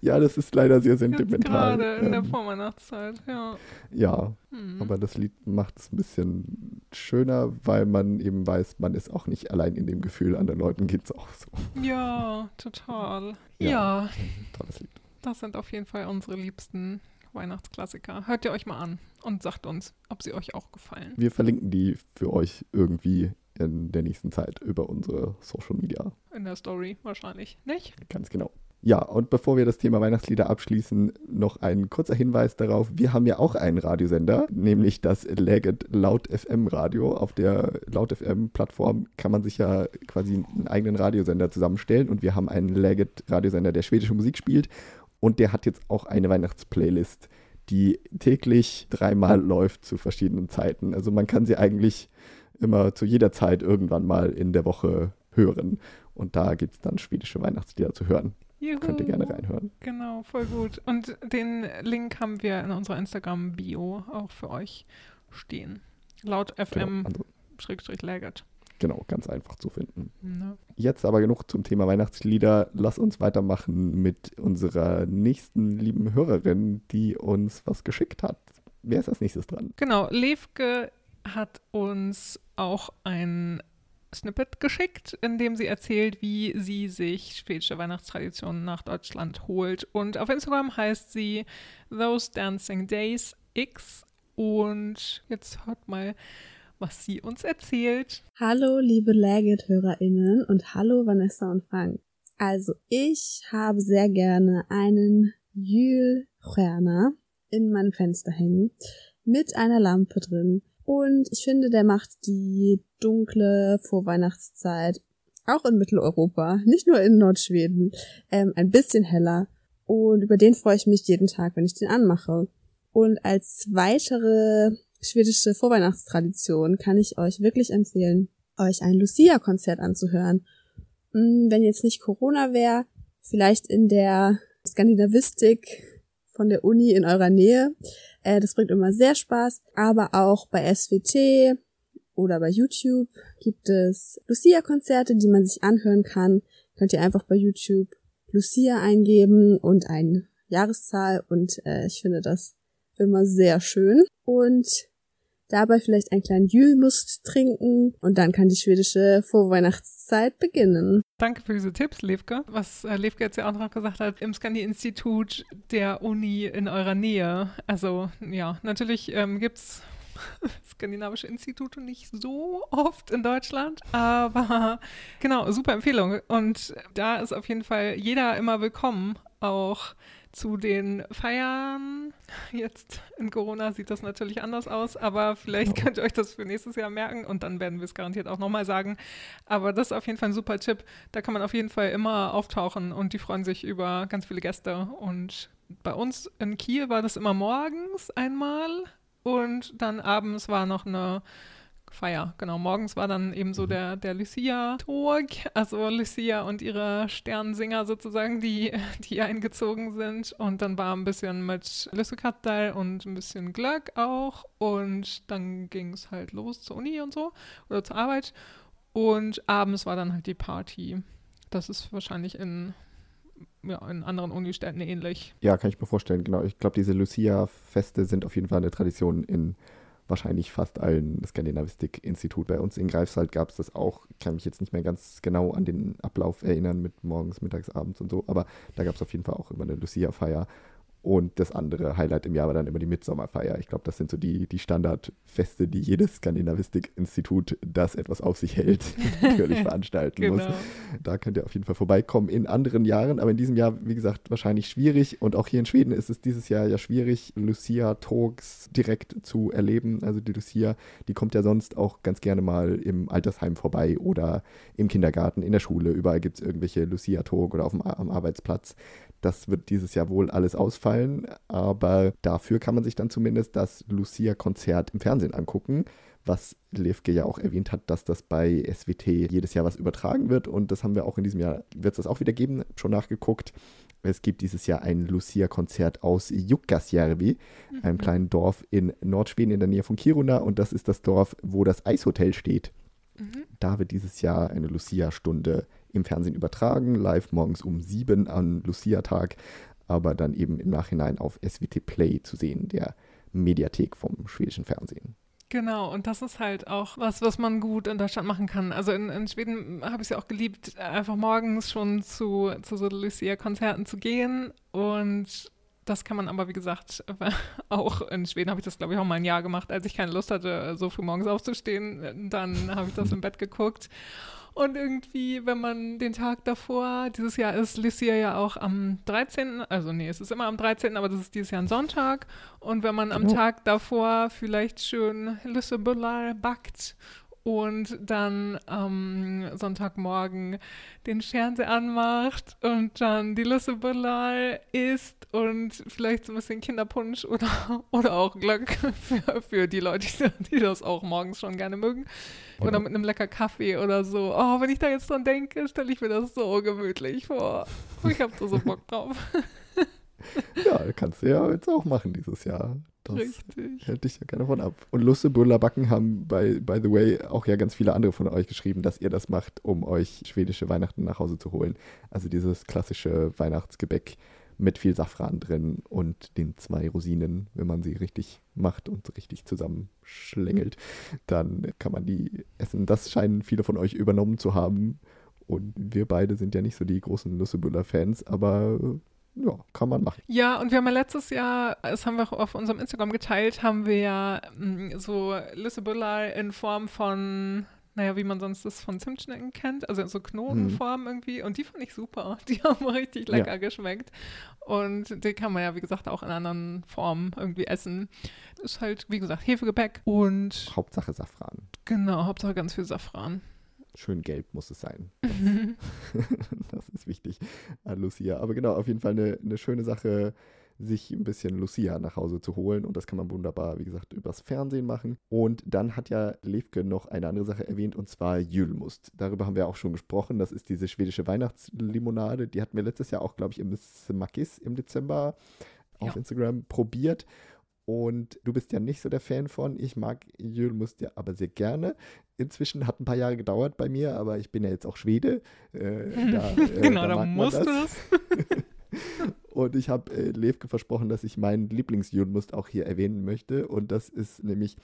Ja, das ist leider sehr sentimental. gerade in der Ähm, Vorweihnachtszeit, ja. ja, Hm. Aber das Lied macht es ein bisschen schöner, weil man eben weiß, man ist auch nicht allein in dem Gefühl, anderen Leuten geht es auch so. Ja, total. Ja. Ja. Tolles Lied. das sind auf jeden Fall unsere liebsten Weihnachtsklassiker. Hört ihr euch mal an und sagt uns, ob sie euch auch gefallen. Wir verlinken die für euch irgendwie in der nächsten Zeit über unsere Social Media. In der Story wahrscheinlich, nicht? Ganz genau. Ja, und bevor wir das Thema Weihnachtslieder abschließen, noch ein kurzer Hinweis darauf. Wir haben ja auch einen Radiosender, nämlich das Legend Laut FM Radio. Auf der Laut FM Plattform kann man sich ja quasi einen eigenen Radiosender zusammenstellen und wir haben einen Legend Radiosender, der schwedische Musik spielt und der hat jetzt auch eine Weihnachtsplaylist, die täglich dreimal läuft zu verschiedenen Zeiten. Also man kann sie eigentlich immer zu jeder Zeit irgendwann mal in der Woche hören. Und da gibt es dann schwedische Weihnachtslieder zu hören. Juhu. Könnt ihr gerne reinhören. Genau, voll gut. Und den Link haben wir in unserer Instagram-Bio auch für euch stehen. Laut FM genau, Laggert. Genau, ganz einfach zu finden. Ja. Jetzt aber genug zum Thema Weihnachtslieder. Lass uns weitermachen mit unserer nächsten lieben Hörerin, die uns was geschickt hat. Wer ist als nächstes dran? Genau, Levke hat uns auch ein Snippet geschickt, in dem sie erzählt, wie sie sich schwedische Weihnachtstraditionen nach Deutschland holt. Und auf Instagram heißt sie Those Dancing Days X. Und jetzt hört mal, was sie uns erzählt. Hallo, liebe Legit-HörerInnen und hallo, Vanessa und Frank. Also, ich habe sehr gerne einen Jülstjärna in meinem Fenster hängen mit einer Lampe drin und ich finde, der macht die dunkle Vorweihnachtszeit auch in Mitteleuropa, nicht nur in Nordschweden, ähm, ein bisschen heller. Und über den freue ich mich jeden Tag, wenn ich den anmache. Und als weitere schwedische Vorweihnachtstradition kann ich euch wirklich empfehlen, euch ein Lucia-Konzert anzuhören. Hm, wenn jetzt nicht Corona wäre, vielleicht in der Skandinavistik von der Uni in eurer Nähe. Äh, das bringt immer sehr Spaß. Aber auch bei SWT oder bei YouTube gibt es Lucia-Konzerte, die man sich anhören kann. Könnt ihr einfach bei YouTube Lucia eingeben und eine Jahreszahl und äh, ich finde das immer sehr schön. Und dabei vielleicht einen kleinen Julmust trinken und dann kann die schwedische Vorweihnachtszeit beginnen. Danke für diese Tipps, Levke. Was äh, Levke jetzt ja auch noch gesagt hat, im Scandi-Institut der Uni in eurer Nähe. Also ja, natürlich ähm, gibt es skandinavische Institute nicht so oft in Deutschland, aber genau, super Empfehlung. Und da ist auf jeden Fall jeder immer willkommen, auch zu den Feiern. Jetzt in Corona sieht das natürlich anders aus, aber vielleicht könnt ihr euch das für nächstes Jahr merken und dann werden wir es garantiert auch nochmal sagen. Aber das ist auf jeden Fall ein super Tipp. Da kann man auf jeden Fall immer auftauchen und die freuen sich über ganz viele Gäste. Und bei uns in Kiel war das immer morgens einmal und dann abends war noch eine Feier. Genau, morgens war dann eben so mhm. der, der Lucia-Tag, also Lucia und ihre Sternsinger sozusagen, die, die eingezogen sind. Und dann war ein bisschen mit Lüssekattel und ein bisschen Glöck auch. Und dann ging es halt los zur Uni und so oder zur Arbeit. Und abends war dann halt die Party. Das ist wahrscheinlich in, ja, in anderen Unistädten ähnlich. Ja, kann ich mir vorstellen, genau. Ich glaube, diese Lucia-Feste sind auf jeden Fall eine Tradition in wahrscheinlich fast allen Skandinavistik-Institut. Bei uns in Greifswald gab es das auch. Ich kann mich jetzt nicht mehr ganz genau an den Ablauf erinnern mit morgens, mittags, abends und so, aber da gab es auf jeden Fall auch immer eine Lucia-Feier. Und das andere Highlight im Jahr war dann immer die Mitsommerfeier. Ich glaube, das sind so die, die Standardfeste, die jedes Skandinavistik-Institut, das etwas auf sich hält, natürlich veranstalten genau. muss. Da könnt ihr auf jeden Fall vorbeikommen in anderen Jahren. Aber in diesem Jahr, wie gesagt, wahrscheinlich schwierig. Und auch hier in Schweden ist es dieses Jahr ja schwierig, Lucia-Talks direkt zu erleben. Also die Lucia, die kommt ja sonst auch ganz gerne mal im Altersheim vorbei oder im Kindergarten, in der Schule. Überall gibt es irgendwelche Lucia-Talk oder auf dem, am Arbeitsplatz. Das wird dieses Jahr wohl alles ausfallen, aber dafür kann man sich dann zumindest das Lucia-Konzert im Fernsehen angucken, was Levke ja auch erwähnt hat, dass das bei SWT jedes Jahr was übertragen wird und das haben wir auch in diesem Jahr, wird es das auch wieder geben, schon nachgeguckt. Es gibt dieses Jahr ein Lucia-Konzert aus Jukkasjärvi, mhm. einem kleinen Dorf in Nordschweden in der Nähe von Kiruna und das ist das Dorf, wo das Eishotel steht. Mhm. Da wird dieses Jahr eine Lucia-Stunde im Fernsehen übertragen, live morgens um sieben an Lucia-Tag, aber dann eben im Nachhinein auf SWT Play zu sehen, der Mediathek vom schwedischen Fernsehen. Genau, und das ist halt auch was, was man gut in Deutschland machen kann. Also in, in Schweden habe ich es ja auch geliebt, einfach morgens schon zu, zu so Lucia-Konzerten zu gehen und Das kann man aber, wie gesagt, auch in Schweden habe ich das, glaube ich, auch mal ein Jahr gemacht, als ich keine Lust hatte, so früh morgens aufzustehen. Dann habe ich das im Bett geguckt. Und irgendwie, wenn man den Tag davor, dieses Jahr ist Lucia ja auch am 13., also nee, es ist immer am 13., aber das ist dieses Jahr ein Sonntag. Und wenn man am oh. Tag davor vielleicht schön Lüssebüller backt und dann am Sonntagmorgen den Fernseher anmacht und dann die Lüssebüller isst und vielleicht so ein bisschen Kinderpunsch oder, oder auch Glück für, für die Leute, die das auch morgens schon gerne mögen. Oder, oder mit einem lecker Kaffee oder so. Oh, wenn ich da jetzt dran denke, stelle ich mir das so gemütlich vor. Ich habe da so Bock drauf. ja, kannst du ja jetzt auch machen dieses Jahr. Das Richtig. hält dich ja gerne von ab. Und Lusse Backen haben, by, by the way, auch ja ganz viele andere von euch geschrieben, dass ihr das macht, um euch schwedische Weihnachten nach Hause zu holen. Also dieses klassische Weihnachtsgebäck mit viel Safran drin und den zwei Rosinen, wenn man sie richtig macht und richtig zusammenschlängelt, dann kann man die essen. Das scheinen viele von euch übernommen zu haben. Und wir beide sind ja nicht so die großen Nussebuller-Fans, aber ja, kann man machen. Ja, und wir haben ja letztes Jahr, das haben wir auch auf unserem Instagram geteilt, haben wir ja mm, so Lüssebuller in Form von naja, wie man sonst das von Zimtschnecken kennt, also so Knotenform mhm. irgendwie. Und die fand ich super. Die haben richtig lecker ja. geschmeckt. Und die kann man ja, wie gesagt, auch in anderen Formen irgendwie essen. Das ist halt, wie gesagt, Hefegebäck und. Hauptsache Safran. Genau, Hauptsache ganz viel Safran. Schön gelb muss es sein. das ist wichtig an Lucia. Aber genau, auf jeden Fall eine, eine schöne Sache sich ein bisschen Lucia nach Hause zu holen. Und das kann man wunderbar, wie gesagt, übers Fernsehen machen. Und dann hat ja Levke noch eine andere Sache erwähnt, und zwar Jülmust. Darüber haben wir auch schon gesprochen. Das ist diese schwedische Weihnachtslimonade. Die hatten wir letztes Jahr auch, glaube ich, im Smakis im Dezember auf ja. Instagram probiert. Und du bist ja nicht so der Fan von. Ich mag Jülmust ja aber sehr gerne. Inzwischen hat ein paar Jahre gedauert bei mir, aber ich bin ja jetzt auch Schwede. Äh, da, äh, genau, da, da musst du das. Und ich habe äh, Levke versprochen, dass ich meinen Lieblingsjulmust auch hier erwähnen möchte. Und das ist nämlich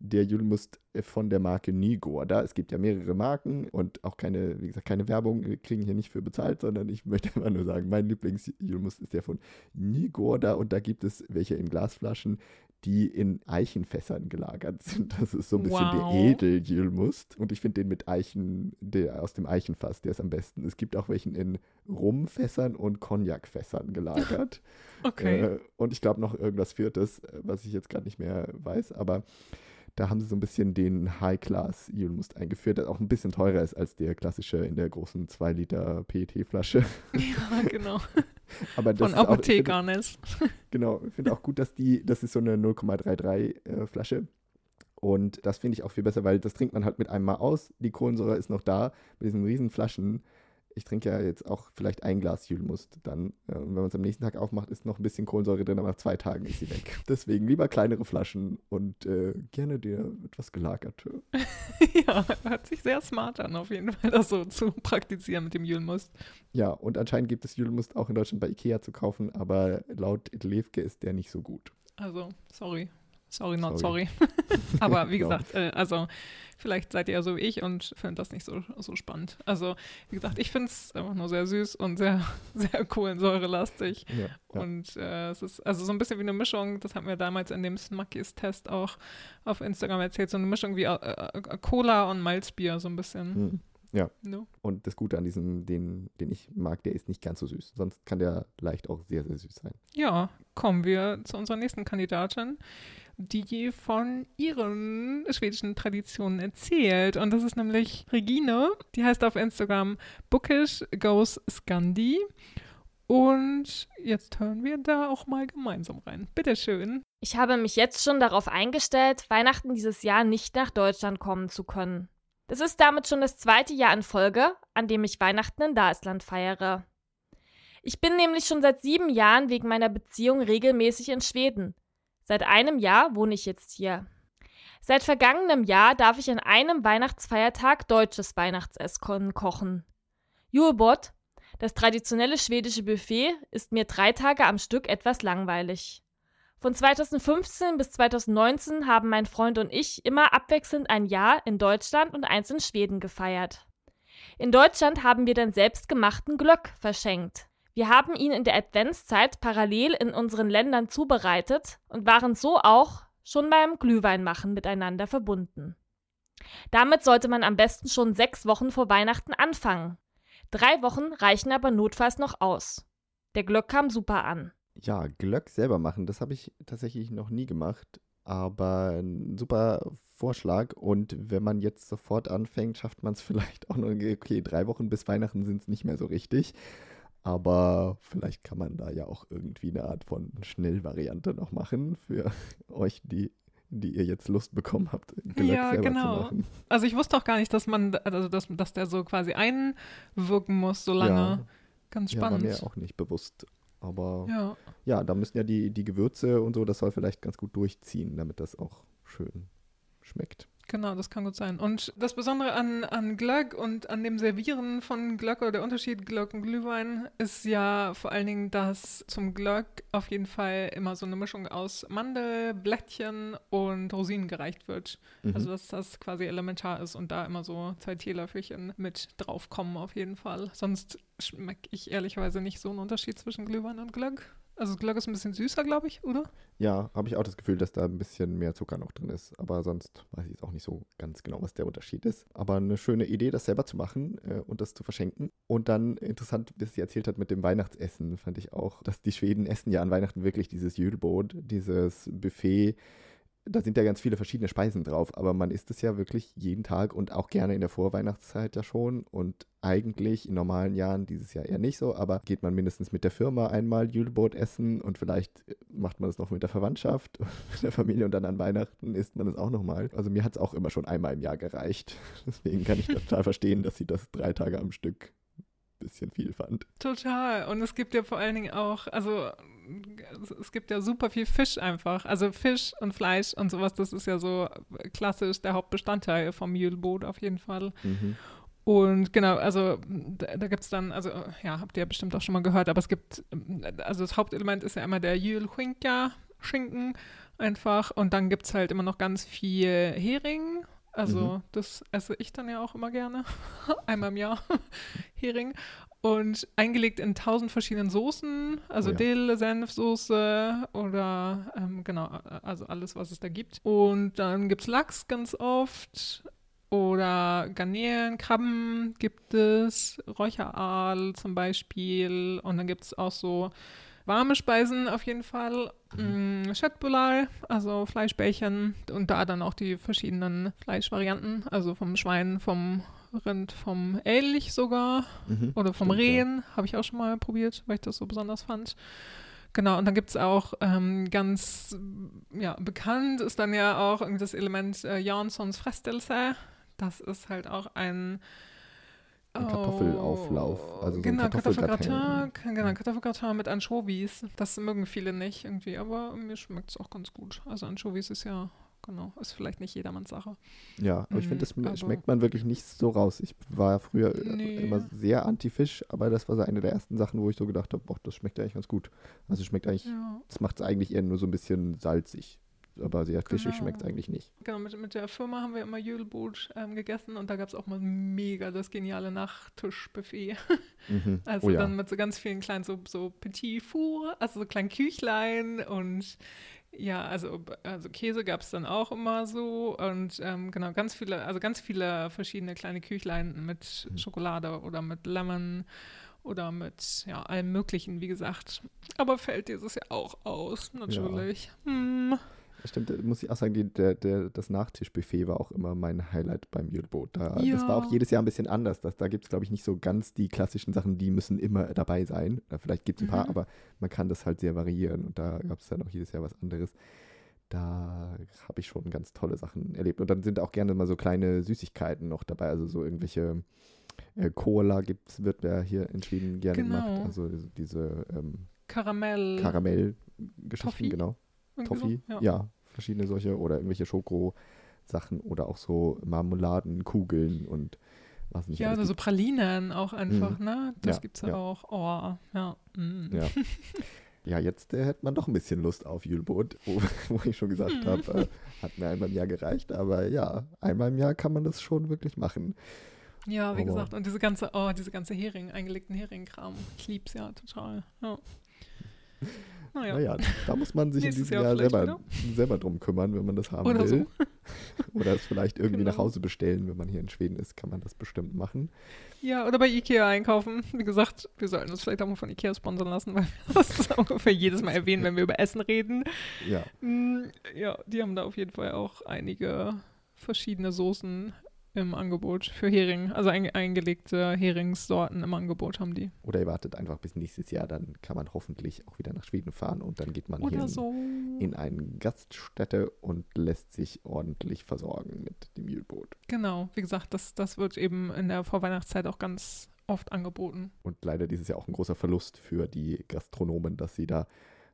der Julmust äh, von der Marke Nigorda. Es gibt ja mehrere Marken und auch keine, wie gesagt, keine Werbung. Wir kriegen hier nicht für bezahlt, sondern ich möchte immer nur sagen, mein Lieblingsjulmust ist der von Nigorda. Und da gibt es welche in Glasflaschen, die in Eichenfässern gelagert sind. Das ist so ein bisschen wow. der Edeljülmust. Und ich finde den mit Eichen, der aus dem Eichenfass, der ist am besten. Es gibt auch welchen in Rumfässern und Cognacfässern gelagert. okay. Äh, und ich glaube noch irgendwas Viertes, äh, was ich jetzt gerade nicht mehr weiß, aber da haben sie so ein bisschen den High-Class-Julmust eingeführt, der auch ein bisschen teurer ist als der klassische in der großen 2 Liter PET-Flasche. Ja, genau. Aber das Von Apothekernes. Genau, ich finde auch gut, dass die, das ist so eine 0,33 äh, Flasche. Und das finde ich auch viel besser, weil das trinkt man halt mit einem Mal aus. Die Kohlensäure ist noch da. Mit diesen riesen Flaschen ich trinke ja jetzt auch vielleicht ein Glas Julmust dann. Äh, und wenn man es am nächsten Tag aufmacht, ist noch ein bisschen Kohlensäure drin, aber nach zwei Tagen ist sie weg. Deswegen lieber kleinere Flaschen und äh, gerne dir etwas gelagerte. ja, hört sich sehr smart an, auf jeden Fall, das so zu praktizieren mit dem Julmust. Ja, und anscheinend gibt es Julmust auch in Deutschland bei Ikea zu kaufen, aber laut Levke ist der nicht so gut. Also, sorry. Sorry, not sorry. sorry. aber wie gesagt, äh, also Vielleicht seid ihr ja so wie ich und findet das nicht so, so spannend. Also, wie gesagt, ich finde es einfach nur sehr süß und sehr, sehr kohlensäurelastig. Ja, ja. Und äh, es ist also so ein bisschen wie eine Mischung, das haben wir damals in dem Smuckies-Test auch auf Instagram erzählt, so eine Mischung wie äh, äh Cola und Malzbier, so ein bisschen. Hm. Ja. No. Und das Gute an diesem, den, den ich mag, der ist nicht ganz so süß. Sonst kann der leicht auch sehr, sehr süß sein. Ja, kommen wir zu unserer nächsten Kandidatin die von ihren schwedischen Traditionen erzählt. Und das ist nämlich Regine. Die heißt auf Instagram Bookish Goes Scandi. Und jetzt hören wir da auch mal gemeinsam rein. Bitteschön. Ich habe mich jetzt schon darauf eingestellt, Weihnachten dieses Jahr nicht nach Deutschland kommen zu können. Das ist damit schon das zweite Jahr in Folge, an dem ich Weihnachten in Daesland feiere. Ich bin nämlich schon seit sieben Jahren wegen meiner Beziehung regelmäßig in Schweden. Seit einem Jahr wohne ich jetzt hier. Seit vergangenem Jahr darf ich an einem Weihnachtsfeiertag deutsches Weihnachtsessen kochen. Julbot, das traditionelle schwedische Buffet, ist mir drei Tage am Stück etwas langweilig. Von 2015 bis 2019 haben mein Freund und ich immer abwechselnd ein Jahr in Deutschland und eins in Schweden gefeiert. In Deutschland haben wir den selbstgemachten Glöck verschenkt. Wir haben ihn in der Adventszeit parallel in unseren Ländern zubereitet und waren so auch schon beim Glühweinmachen miteinander verbunden. Damit sollte man am besten schon sechs Wochen vor Weihnachten anfangen. Drei Wochen reichen aber notfalls noch aus. Der Glöck kam super an. Ja, Glöck selber machen, das habe ich tatsächlich noch nie gemacht. Aber ein super Vorschlag. Und wenn man jetzt sofort anfängt, schafft man es vielleicht auch noch. Okay, drei Wochen bis Weihnachten sind es nicht mehr so richtig. Aber vielleicht kann man da ja auch irgendwie eine Art von Schnellvariante noch machen für euch, die die ihr jetzt Lust bekommen habt, Glöck ja, selber genau. zu machen. Also ich wusste auch gar nicht, dass man, also dass, dass der so quasi einwirken muss, so lange. Ja. Ganz spannend. Ja, war mir auch nicht bewusst. Aber ja. ja, da müssen ja die, die Gewürze und so, das soll vielleicht ganz gut durchziehen, damit das auch schön schmeckt. Genau, das kann gut sein. Und das Besondere an, an Glögg und an dem Servieren von Glögg oder der Unterschied Glögg und Glühwein ist ja vor allen Dingen, dass zum Glögg auf jeden Fall immer so eine Mischung aus Mandel, Blättchen und Rosinen gereicht wird. Mhm. Also dass das quasi elementar ist und da immer so zwei Teelöffelchen mit draufkommen auf jeden Fall. Sonst schmecke ich ehrlicherweise nicht so einen Unterschied zwischen Glühwein und Glögg. Also Glögg ist ein bisschen süßer, glaube ich, oder? Ja, habe ich auch das Gefühl, dass da ein bisschen mehr Zucker noch drin ist. Aber sonst weiß ich auch nicht so ganz genau, was der Unterschied ist. Aber eine schöne Idee, das selber zu machen äh, und das zu verschenken. Und dann interessant, wie sie erzählt hat mit dem Weihnachtsessen, fand ich auch, dass die Schweden essen ja an Weihnachten wirklich dieses Jülbrot, dieses Buffet da sind ja ganz viele verschiedene Speisen drauf, aber man isst es ja wirklich jeden Tag und auch gerne in der Vorweihnachtszeit ja schon und eigentlich in normalen Jahren dieses Jahr eher nicht so, aber geht man mindestens mit der Firma einmal Julbrot essen und vielleicht macht man es noch mit der Verwandtschaft, mit der Familie und dann an Weihnachten isst man es auch nochmal. Also mir hat es auch immer schon einmal im Jahr gereicht. Deswegen kann ich total verstehen, dass sie das drei Tage am Stück bisschen viel fand. Total. Und es gibt ja vor allen Dingen auch, also es gibt ja super viel Fisch einfach. Also Fisch und Fleisch und sowas, das ist ja so klassisch der Hauptbestandteil vom Mühlboot auf jeden Fall. Mhm. Und genau, also da, da gibt es dann, also ja, habt ihr bestimmt auch schon mal gehört, aber es gibt, also das Hauptelement ist ja immer der Jülhuinka Schinken einfach und dann gibt es halt immer noch ganz viel Hering also mhm. das esse ich dann ja auch immer gerne. Einmal im Jahr Hering. Und eingelegt in tausend verschiedenen Soßen, also oh ja. Dill, Senfsoße oder ähm, genau, also alles, was es da gibt. Und dann gibt es Lachs ganz oft oder Garnelen, Krabben gibt es, Räucheraal zum Beispiel. Und dann gibt es auch so warme Speisen auf jeden Fall. Mhm. Mm, also Fleischbällchen und da dann auch die verschiedenen Fleischvarianten, also vom Schwein, vom Rind, vom Elch sogar mhm. oder vom Stimmt, Rehen, ja. habe ich auch schon mal probiert, weil ich das so besonders fand. Genau, und dann gibt es auch ähm, ganz ja, bekannt ist dann ja auch das Element äh, Janssons Frestelse. Das ist halt auch ein ein Kartoffelauflauf. Oh, also genau, so Kartoffelgratin. Genau, Kartoffelgratin mit Anchovies. Das mögen viele nicht irgendwie, aber mir schmeckt es auch ganz gut. Also Anchovies ist ja, genau, ist vielleicht nicht jedermanns Sache. Ja, aber ich finde, das schmeckt man wirklich nicht so raus. Ich war früher äh, nee. immer sehr anti-Fisch, aber das war so eine der ersten Sachen, wo ich so gedacht habe, das schmeckt eigentlich ganz gut. Also schmeckt eigentlich, ja. das macht es eigentlich eher nur so ein bisschen salzig aber sehr fischig genau. schmeckt es eigentlich nicht. Genau, mit, mit der Firma haben wir immer Jülboot ähm, gegessen und da gab es auch mal mega das geniale Nachtischbuffet. Mhm. Also oh, dann mit so ganz vielen kleinen, so, so Petit Four, also so kleinen Küchlein und ja, also, also Käse gab es dann auch immer so und ähm, genau, ganz viele, also ganz viele verschiedene kleine Küchlein mit mhm. Schokolade oder mit Lemon oder mit ja, allem Möglichen, wie gesagt. Aber fällt dieses Jahr auch aus, natürlich. Ja. Hm. Stimmt, muss ich auch sagen, die, der, der, das Nachtischbuffet war auch immer mein Highlight beim Jülboot. Da, ja. Das war auch jedes Jahr ein bisschen anders. Das, da gibt es, glaube ich, nicht so ganz die klassischen Sachen, die müssen immer dabei sein. Vielleicht gibt es ein paar, mhm. aber man kann das halt sehr variieren und da gab es dann auch jedes Jahr was anderes. Da habe ich schon ganz tolle Sachen erlebt. Und dann sind auch gerne mal so kleine Süßigkeiten noch dabei, also so irgendwelche äh, Cola gibt's, wird ja hier in Schweden gerne genau. gemacht. Also diese ähm, Karamell. Karamell-Geschichten, genau. Toffee, ja. ja. Verschiedene solche oder irgendwelche Schoko-Sachen oder auch so Marmeladenkugeln und was nicht. Ja, also so Pralinen auch einfach, mhm. ne? Das ja, gibt's ja, ja, auch. Oh, ja. Mhm. Ja. Ja, jetzt äh, hätte man doch ein bisschen Lust auf Jülboot, wo, wo ich schon gesagt habe, äh, hat mir einmal im Jahr gereicht, aber ja, einmal im Jahr kann man das schon wirklich machen. Ja, wie Aber- gesagt, und diese ganze, oh, diese ganze Hering, eingelegten Hering-Kram. Ich lieb's ja total. Ja. Naja. Naja, da muss man sich in diesem Jahr Jahr selber, selber drum kümmern, wenn man das haben Oder will. Oder es vielleicht irgendwie nach Genau. Hause bestellen, wenn man hier in Schweden ist, kann man das bestimmt machen. Ja, oder bei Ikea einkaufen. Wie gesagt, wir sollten uns vielleicht auch mal von Ikea sponsern lassen, weil wir das ungefähr jedes Mal erwähnen, wenn wir über Essen reden. Ja, Mm, Ja, die haben da auf jeden Fall auch einige verschiedene Soßen im Angebot für Hering. Also ein, eingelegte Heringssorten im Angebot haben die. oder ihr wartet einfach bis nächstes Jahr, dann kann man hoffentlich auch wieder nach Schweden fahren und dann geht man hier Oder in, so. in eine Gaststätte und lässt sich ordentlich versorgen mit dem Mühlboot. Genau, wie gesagt, das, das wird eben in der Vorweihnachtszeit auch ganz oft angeboten. Und leider dieses Jahr auch ein großer Verlust für die Gastronomen, dass sie da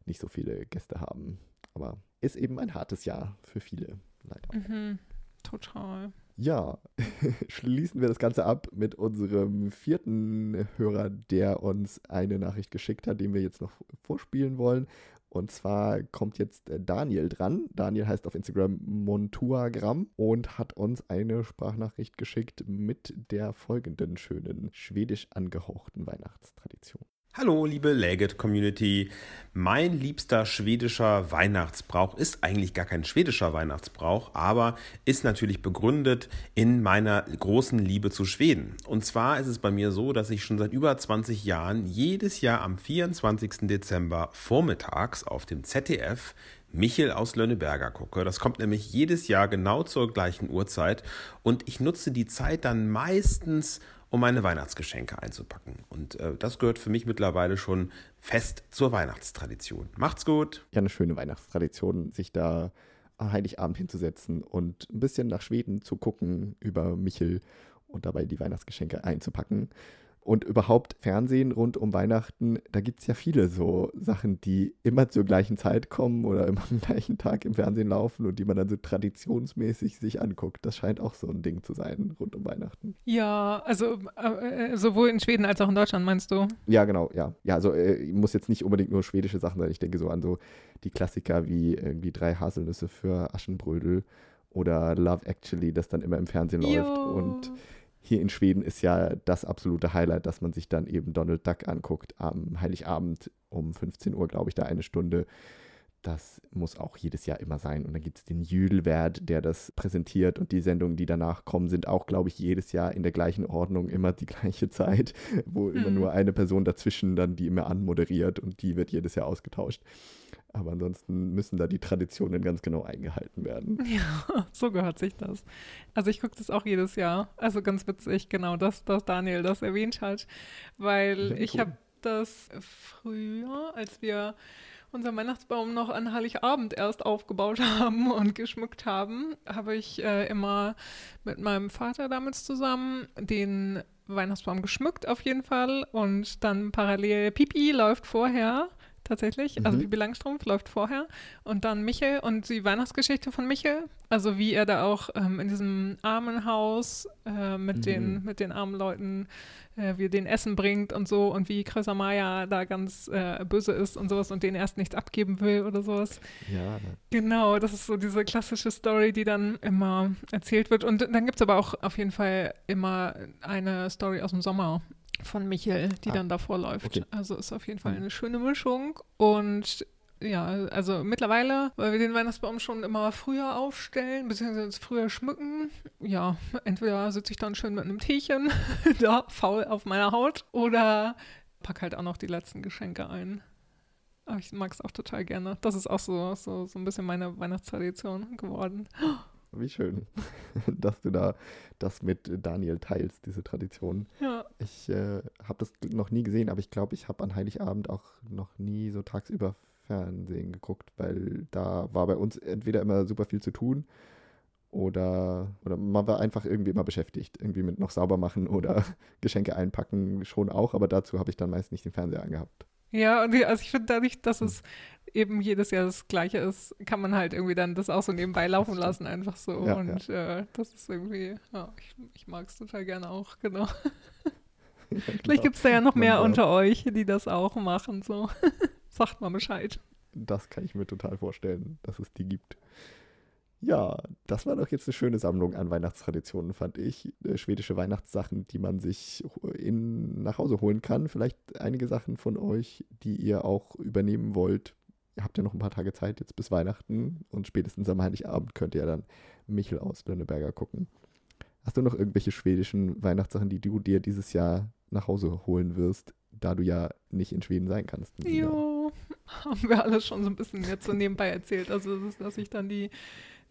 nicht so viele Gäste haben. Aber ist eben ein hartes Jahr für viele, leider. Mhm, total. Ja, schließen wir das Ganze ab mit unserem vierten Hörer, der uns eine Nachricht geschickt hat, den wir jetzt noch vorspielen wollen. Und zwar kommt jetzt äh, Daniel dran. Daniel heißt auf Instagram Montuagram und hat uns eine Sprachnachricht geschickt mit der folgenden schönen schwedisch angehauchten Weihnachtstradition. Hallo, liebe Läget-Community. Mein liebster schwedischer Weihnachtsbrauch ist eigentlich gar kein schwedischer Weihnachtsbrauch, aber ist natürlich begründet in meiner großen Liebe zu Schweden. Und zwar ist es bei mir so, dass ich schon seit über 20 Jahren jedes Jahr am 24. Dezember vormittags auf dem ZDF Michel aus Lönneberger gucke. Das kommt nämlich jedes Jahr genau zur gleichen Uhrzeit und ich nutze die Zeit dann meistens, um meine Weihnachtsgeschenke einzupacken. Und äh, das gehört für mich mittlerweile schon fest zur Weihnachtstradition. Macht's gut! Ja, eine schöne Weihnachtstradition, sich da Heiligabend hinzusetzen und ein bisschen nach Schweden zu gucken über Michel und dabei die Weihnachtsgeschenke einzupacken. Und überhaupt Fernsehen rund um Weihnachten, da gibt es ja viele so Sachen, die immer zur gleichen Zeit kommen oder immer am gleichen Tag im Fernsehen laufen und die man dann so traditionsmäßig sich anguckt. Das scheint auch so ein Ding zu sein rund um Weihnachten. Ja, also äh, äh, sowohl in Schweden als auch in Deutschland, meinst du? Ja, genau, ja. Ja, also äh, muss jetzt nicht unbedingt nur schwedische Sachen sein. Ich denke so an so die Klassiker wie irgendwie drei Haselnüsse für Aschenbrödel oder Love Actually, das dann immer im Fernsehen läuft. Jo. Und hier in Schweden ist ja das absolute Highlight, dass man sich dann eben Donald Duck anguckt am Heiligabend um 15 Uhr, glaube ich, da eine Stunde. Das muss auch jedes Jahr immer sein. Und dann gibt es den Jülwert, der das präsentiert. Und die Sendungen, die danach kommen, sind auch, glaube ich, jedes Jahr in der gleichen Ordnung, immer die gleiche Zeit, wo immer Mhm. nur eine Person dazwischen dann die immer anmoderiert und die wird jedes Jahr ausgetauscht. Aber ansonsten müssen da die Traditionen ganz genau eingehalten werden. Ja, so gehört sich das. Also ich gucke das auch jedes Jahr. Also ganz witzig, genau, dass, dass Daniel das erwähnt hat, weil Ja, ich cool. habe das früher, als wir unseren Weihnachtsbaum noch an Heiligabend erst aufgebaut haben und geschmückt haben, habe ich äh, immer mit meinem Vater damals zusammen den Weihnachtsbaum geschmückt auf jeden Fall und dann parallel Pipi läuft vorher tatsächlich, also Mhm. Bibi Langstrumpf läuft vorher und dann Michel und die Weihnachtsgeschichte von Michel, also wie er da auch ähm, in diesem Armenhaus äh, mit, Mhm. den, mit den armen Leuten, äh, wie er den Essen bringt und so und wie Chris Amaya da ganz äh, böse ist und sowas und denen erst nichts abgeben will oder sowas. Ja, Genau, das ist so diese klassische Story, die dann immer erzählt wird. Und dann gibt es aber auch auf jeden Fall immer eine Story aus dem Sommer von Michel, die Ah, dann davor läuft. okay. Also ist auf jeden Fall Mhm. eine schöne Mischung. Und ja, also mittlerweile, weil wir den Weihnachtsbaum schon immer früher aufstellen, beziehungsweise früher schmücken, ja, entweder sitze ich dann schön mit einem Teechen da faul auf meiner Haut oder pack halt auch noch die letzten Geschenke ein. Aber ich mag es auch total gerne. Das ist auch so, so, so ein bisschen meine Weihnachtstradition geworden. Wie schön, dass du da das mit Daniel teilst, diese Tradition. Ja. Ich äh, habe das noch nie gesehen, aber ich glaube, ich habe an Heiligabend auch noch nie so tagsüber Fernsehen geguckt, weil da war bei uns entweder immer super viel zu tun oder, oder man war einfach irgendwie immer beschäftigt, irgendwie mit noch sauber machen oder Geschenke einpacken schon auch, aber dazu habe ich dann meist nicht den Fernseher angehabt. Ja, und also ich finde dadurch, dass es eben jedes Jahr das Gleiche ist, kann man halt irgendwie dann das auch so nebenbei laufen lassen, einfach so. Ja, und Äh, das ist irgendwie, ja, ich, ich mag es total gerne auch, genau. Vielleicht gibt es da ja noch mehr unter euch, die das auch machen, so. Sagt mal Bescheid. Das kann ich mir total vorstellen, dass es die gibt. Ja, das war doch jetzt eine schöne Sammlung an Weihnachtstraditionen, fand ich. Äh, schwedische Weihnachtssachen, die man sich in, nach Hause holen kann. Vielleicht einige Sachen von euch, die ihr auch übernehmen wollt. Ihr habt ja noch ein paar Tage Zeit jetzt bis Weihnachten und spätestens am Heiligabend könnt ihr ja dann Michel aus Lönneberger gucken. Hast du noch irgendwelche schwedischen Weihnachtssachen, die du dir dieses Jahr nach Hause holen wirst, da du ja nicht in Schweden sein kannst? Ja, haben wir alles schon so ein bisschen jetzt so nebenbei erzählt. Also, dass ich dann die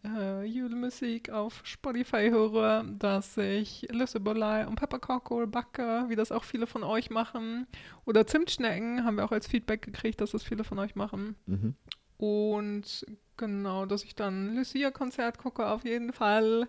äh, Julemusik auf Spotify höre, dass ich Lüssebolei und Pepperkorkol backe, wie das auch viele von euch machen. Oder Zimtschnecken haben wir auch als Feedback gekriegt, dass das viele von euch machen. Mhm. Und genau, dass ich dann Lucia-Konzert gucke auf jeden Fall.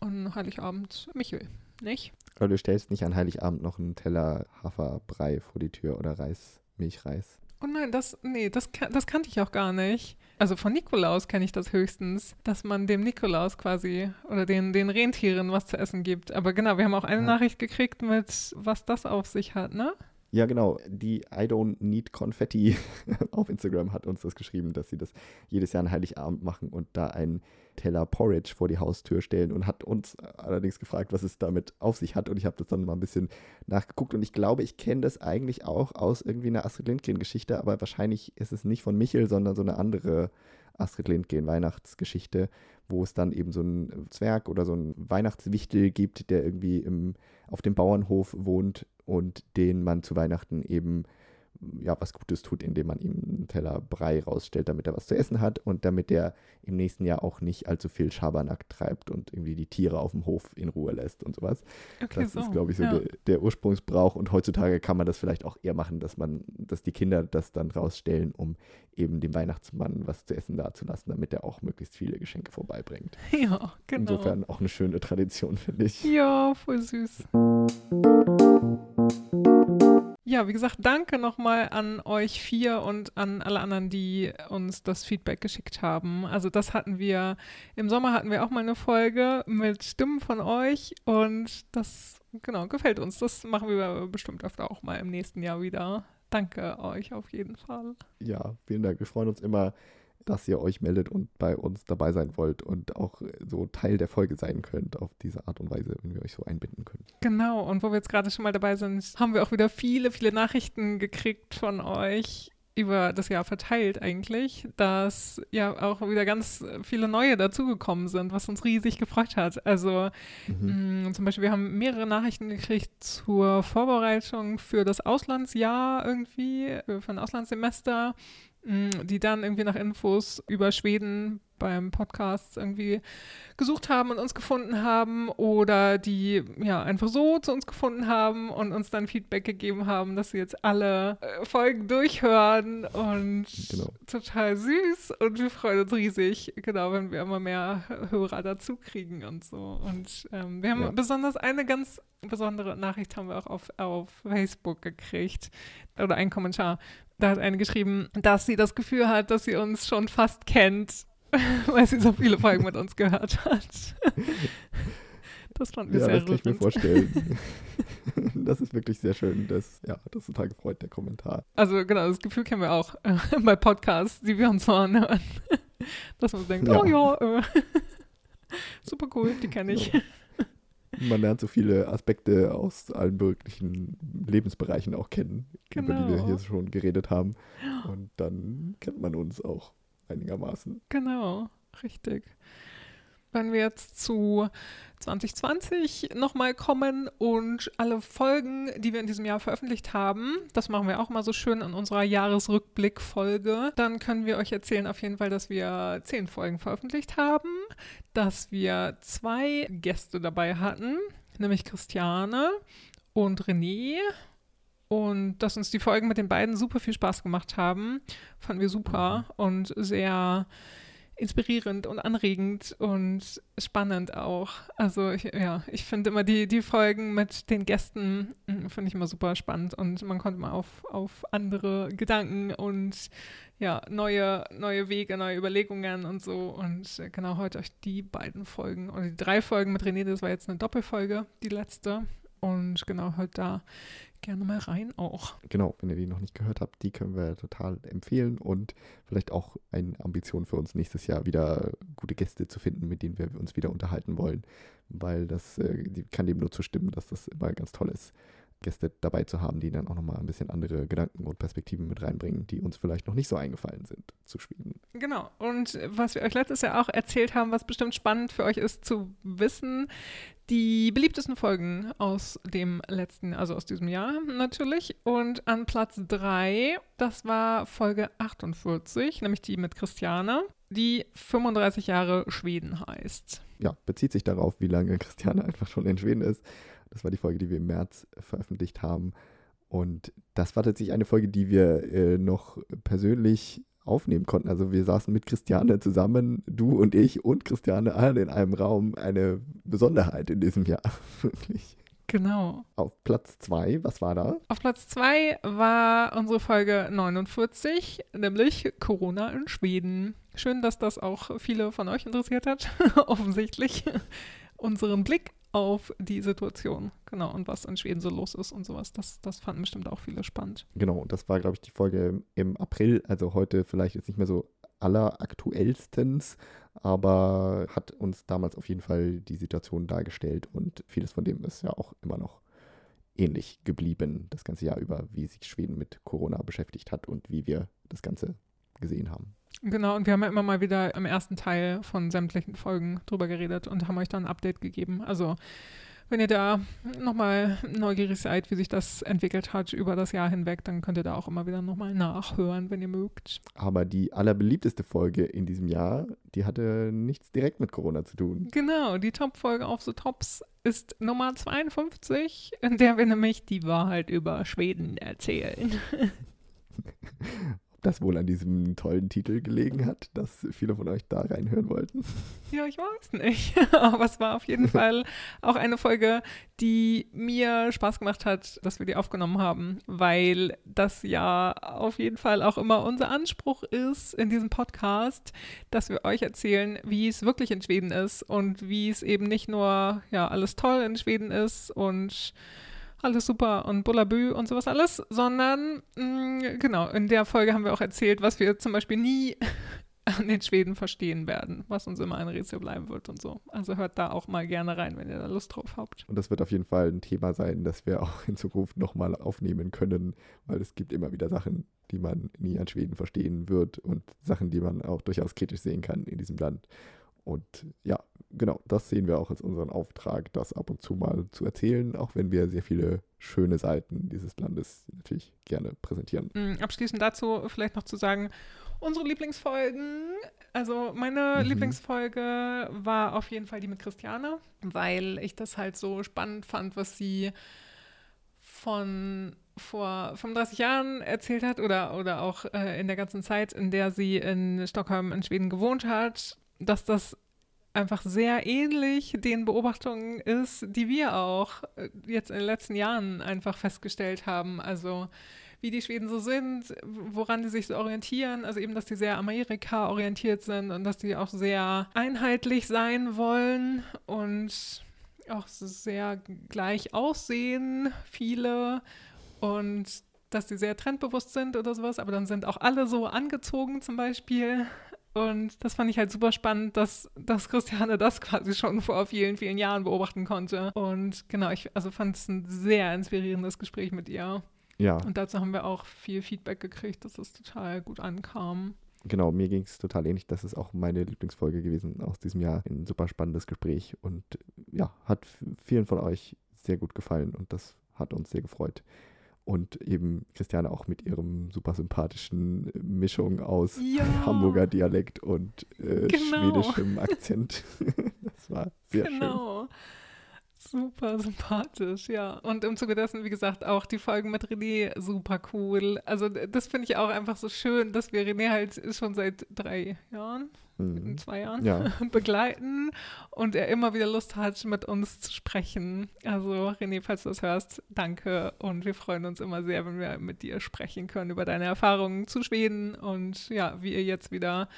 Und Heiligabend Michel, nicht? Aber du stellst nicht an Heiligabend noch einen Teller Haferbrei vor die Tür oder Reis, Milchreis. Oh nein, das, nee, das, das kannte ich auch gar nicht. Also von Nikolaus kenne ich das höchstens, dass man dem Nikolaus quasi oder den, den Rentieren was zu essen gibt. Aber genau, wir haben auch eine ja. Nachricht gekriegt mit, was das auf sich hat, ne? Ja, genau. Die I Don't Need Confetti auf Instagram hat uns das geschrieben, dass sie das jedes Jahr an Heiligabend machen und da einen Teller Porridge vor die Haustür stellen und hat uns allerdings gefragt, was es damit auf sich hat. Und ich habe das dann mal ein bisschen nachgeguckt und ich glaube, ich kenne das eigentlich auch aus irgendwie einer Astrid Lindgren-Geschichte, aber wahrscheinlich ist es nicht von Michel, sondern so eine andere Astrid Lindgren Weihnachtsgeschichte, wo es dann eben so einen Zwerg oder so einen Weihnachtswichtel gibt, der irgendwie im, auf dem Bauernhof wohnt und den man zu Weihnachten eben ja, was Gutes tut, indem man ihm einen Teller Brei rausstellt, damit er was zu essen hat und damit er im nächsten Jahr auch nicht allzu viel Schabernack treibt und irgendwie die Tiere auf dem Hof in Ruhe lässt und sowas. Okay, das so. ist, glaube ich, so ja. der, der, Ursprungsbrauch und heutzutage kann man das vielleicht auch eher machen, dass man, dass die Kinder das dann rausstellen, um eben dem Weihnachtsmann was zu essen dazulassen, damit er auch möglichst viele Geschenke vorbeibringt. Ja, genau. Insofern auch eine schöne Tradition, finde ich. Ja, voll süß. Ja, wie gesagt, danke nochmal an euch vier und an alle anderen, die uns das Feedback geschickt haben. Also das hatten wir, im Sommer hatten wir auch mal eine Folge mit Stimmen von euch und das, genau, gefällt uns. Das machen wir bestimmt öfter auch mal im nächsten Jahr wieder. Danke euch auf jeden Fall. Ja, vielen Dank. Wir freuen uns immer dass ihr euch meldet und bei uns dabei sein wollt und auch so Teil der Folge sein könnt auf diese Art und Weise, wenn wir euch so einbinden können. Genau, und wo wir jetzt gerade schon mal dabei sind, haben wir auch wieder viele, viele Nachrichten gekriegt von euch über das Jahr verteilt eigentlich, dass ja auch wieder ganz viele neue dazugekommen sind, was uns riesig gefreut hat. Also mhm. mh, mm, zum Beispiel, wir haben mehrere Nachrichten gekriegt zur Vorbereitung für das Auslandsjahr irgendwie, für ein Auslandssemester die dann irgendwie nach Infos über Schweden beim Podcast irgendwie gesucht haben und uns gefunden haben oder die ja einfach so zu uns gefunden haben und uns dann Feedback gegeben haben, dass sie jetzt alle äh, Folgen durchhören und genau. total süß und wir freuen uns riesig, genau, wenn wir immer mehr Hörer dazu kriegen und so. Und ähm, wir haben ja. besonders eine ganz besondere Nachricht haben wir auch auf, auf Facebook gekriegt oder ein Kommentar. Da hat eine geschrieben, dass sie das Gefühl hat, dass sie uns schon fast kennt weil sie so viele Folgen mit uns gehört hat. Das fand wir ja, sehr das kann ich mir vorstellen. das ist wirklich sehr schön. Das, ja, das ist total gefreut, der Kommentar. Also genau, das Gefühl kennen wir auch äh, bei Podcasts, die wir uns so anhören. Dass man denkt, ja. oh ja, äh, super cool, die kenne ich. Ja. Man lernt so viele Aspekte aus allen möglichen Lebensbereichen auch kennen, genau. über die wir genau. hier schon geredet haben. Und dann kennt man uns auch einigermaßen. Genau, richtig. Wenn wir jetzt zu 2020 nochmal kommen und alle Folgen, die wir in diesem Jahr veröffentlicht haben, das machen wir auch mal so schön in unserer Jahresrückblick-Folge, dann können wir euch erzählen auf jeden Fall, dass wir zehn Folgen veröffentlicht haben, dass wir zwei Gäste dabei hatten, nämlich Christiane und René und dass uns die Folgen mit den beiden super viel Spaß gemacht haben. Fanden wir super mhm. und sehr inspirierend und anregend und spannend auch. Also ich, ja, ich finde immer die, die Folgen mit den Gästen, hm, finde ich immer super spannend und man konnte mal auf, auf andere Gedanken und ja, neue, neue Wege, neue Überlegungen und so. Und genau heute euch die beiden Folgen oder die drei Folgen mit René, das war jetzt eine Doppelfolge, die letzte. Und genau heute da gerne mal rein auch. Genau, wenn ihr die noch nicht gehört habt, die können wir total empfehlen und vielleicht auch eine Ambition für uns nächstes Jahr wieder gute Gäste zu finden, mit denen wir uns wieder unterhalten wollen, weil das äh, kann dem nur zustimmen, dass das immer ganz toll ist, Gäste dabei zu haben, die dann auch nochmal ein bisschen andere Gedanken und Perspektiven mit reinbringen, die uns vielleicht noch nicht so eingefallen sind zu Schweden. Genau. Und was wir euch letztes Jahr auch erzählt haben, was bestimmt spannend für euch ist zu wissen, die beliebtesten Folgen aus dem letzten, also aus diesem Jahr natürlich. Und an Platz 3, das war Folge 48, nämlich die mit Christiane, die 35 Jahre Schweden heißt. Ja, bezieht sich darauf, wie lange Christiane einfach schon in Schweden ist. Das war die Folge, die wir im März veröffentlicht haben. Und das war tatsächlich eine Folge, die wir äh, noch persönlich aufnehmen konnten. Also wir saßen mit Christiane zusammen, du und ich und Christiane alle in einem Raum. Eine Besonderheit in diesem Jahr, wirklich. Genau. Auf Platz 2, was war da? Auf Platz 2 war unsere Folge 49, nämlich Corona in Schweden. Schön, dass das auch viele von euch interessiert hat, offensichtlich. Unseren Blick auf die Situation, genau, und was in Schweden so los ist und sowas. Das, das fanden bestimmt auch viele spannend. Genau, und das war, glaube ich, die Folge im April, also heute vielleicht jetzt nicht mehr so alleraktuellstens, aber hat uns damals auf jeden Fall die Situation dargestellt und vieles von dem ist ja auch immer noch ähnlich geblieben, das ganze Jahr über, wie sich Schweden mit Corona beschäftigt hat und wie wir das Ganze gesehen haben. Genau, und wir haben ja immer mal wieder im ersten Teil von sämtlichen Folgen drüber geredet und haben euch dann ein Update gegeben. Also wenn ihr da nochmal neugierig seid, wie sich das entwickelt hat über das Jahr hinweg, dann könnt ihr da auch immer wieder nochmal nachhören, wenn ihr mögt. Aber die allerbeliebteste Folge in diesem Jahr, die hatte nichts direkt mit Corona zu tun. Genau, die Top-Folge auf The Tops ist Nummer 52, in der wir nämlich die Wahrheit über Schweden erzählen. das wohl an diesem tollen Titel gelegen hat, dass viele von euch da reinhören wollten? Ja, ich weiß nicht. Aber es war auf jeden Fall auch eine Folge, die mir Spaß gemacht hat, dass wir die aufgenommen haben, weil das ja auf jeden Fall auch immer unser Anspruch ist in diesem Podcast, dass wir euch erzählen, wie es wirklich in Schweden ist und wie es eben nicht nur ja alles toll in Schweden ist und alles super und Bullabü und sowas alles, sondern mh, mm, genau, in der Folge haben wir auch erzählt, was wir zum Beispiel nie an den Schweden verstehen werden, was uns immer ein Rätsel bleiben wird und so. Also hört da auch mal gerne rein, wenn ihr da Lust drauf habt. Und das wird auf jeden Fall ein Thema sein, das wir auch in Zukunft nochmal aufnehmen können, weil es gibt immer wieder Sachen, die man nie an Schweden verstehen wird und Sachen, die man auch durchaus kritisch sehen kann in diesem Land. Und ja, genau, das sehen wir auch als unseren Auftrag, das ab und zu mal zu erzählen, auch wenn wir sehr viele schöne Seiten dieses Landes natürlich gerne präsentieren. Mm, abschließend dazu vielleicht noch zu sagen, unsere Lieblingsfolgen, also meine mhm. Lieblingsfolge war auf jeden Fall die mit Christiane, weil ich das halt so spannend fand, was sie von vor 35 Jahren erzählt hat oder, oder auch äh, in der ganzen Zeit, in der sie in Stockholm in Schweden gewohnt hat dass das einfach sehr ähnlich den Beobachtungen ist, die wir auch äh, jetzt in den letzten Jahren einfach festgestellt haben. Also wie die Schweden so sind, woran die sich so orientieren. Also eben, dass die sehr Amerika orientiert sind und dass die auch sehr einheitlich sein wollen und auch sehr gleich aussehen, viele. Und dass die sehr trendbewusst sind oder sowas, aber dann sind auch alle so angezogen zum Beispiel. Und das fand ich halt super spannend, dass, dass Christiane das quasi schon vor vielen, vielen Jahren beobachten konnte. Und genau, ich also fand es ein sehr inspirierendes Gespräch mit ihr. Ja. Und dazu haben wir auch viel Feedback gekriegt, dass es total gut ankam. Genau, mir ging es total ähnlich. Das ist auch meine Lieblingsfolge gewesen aus diesem Jahr. Ein super spannendes Gespräch und ja, hat vielen von euch sehr gut gefallen und das hat uns sehr gefreut und eben Christiane auch mit ihrem super sympathischen Mischung aus ja. Hamburger Dialekt und äh, genau. schwedischem Akzent. das war sehr genau. schön. Genau. Super sympathisch, ja. Und im Zuge dessen, wie gesagt, auch die Folgen mit René super cool. Also das finde ich auch einfach so schön, dass wir René halt schon seit drei Jahren, mhm. in zwei Jahren ja. begleiten und er immer wieder Lust hat, mit uns zu sprechen. Also René, falls du das hörst, danke und wir freuen uns immer sehr, wenn wir mit dir sprechen können über deine Erfahrungen zu Schweden und ja, wie ihr jetzt wieder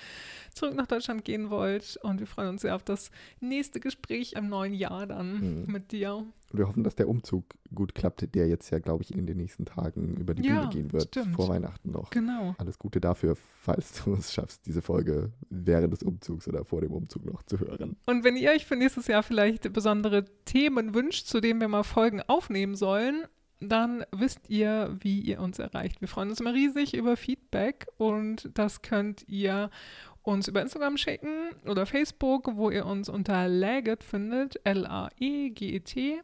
zurück nach Deutschland gehen wollt und wir freuen uns sehr auf das nächste Gespräch im neuen Jahr dann mhm. mit dir. Und wir hoffen, dass der Umzug gut klappt, der jetzt ja, glaube ich, in den nächsten Tagen über die Ja, Bühne gehen wird. stimmt. Vor Weihnachten noch. Genau. Alles Gute dafür, falls du es schaffst, diese Folge während des Umzugs oder vor dem Umzug noch zu hören. Und wenn ihr euch für nächstes Jahr vielleicht besondere Themen wünscht, zu denen wir mal Folgen aufnehmen sollen, dann wisst ihr, wie ihr uns erreicht. Wir freuen uns immer riesig über Feedback und das könnt ihr uns über Instagram schicken oder Facebook, wo ihr uns unter Laget findet, L-A-E-G-E-T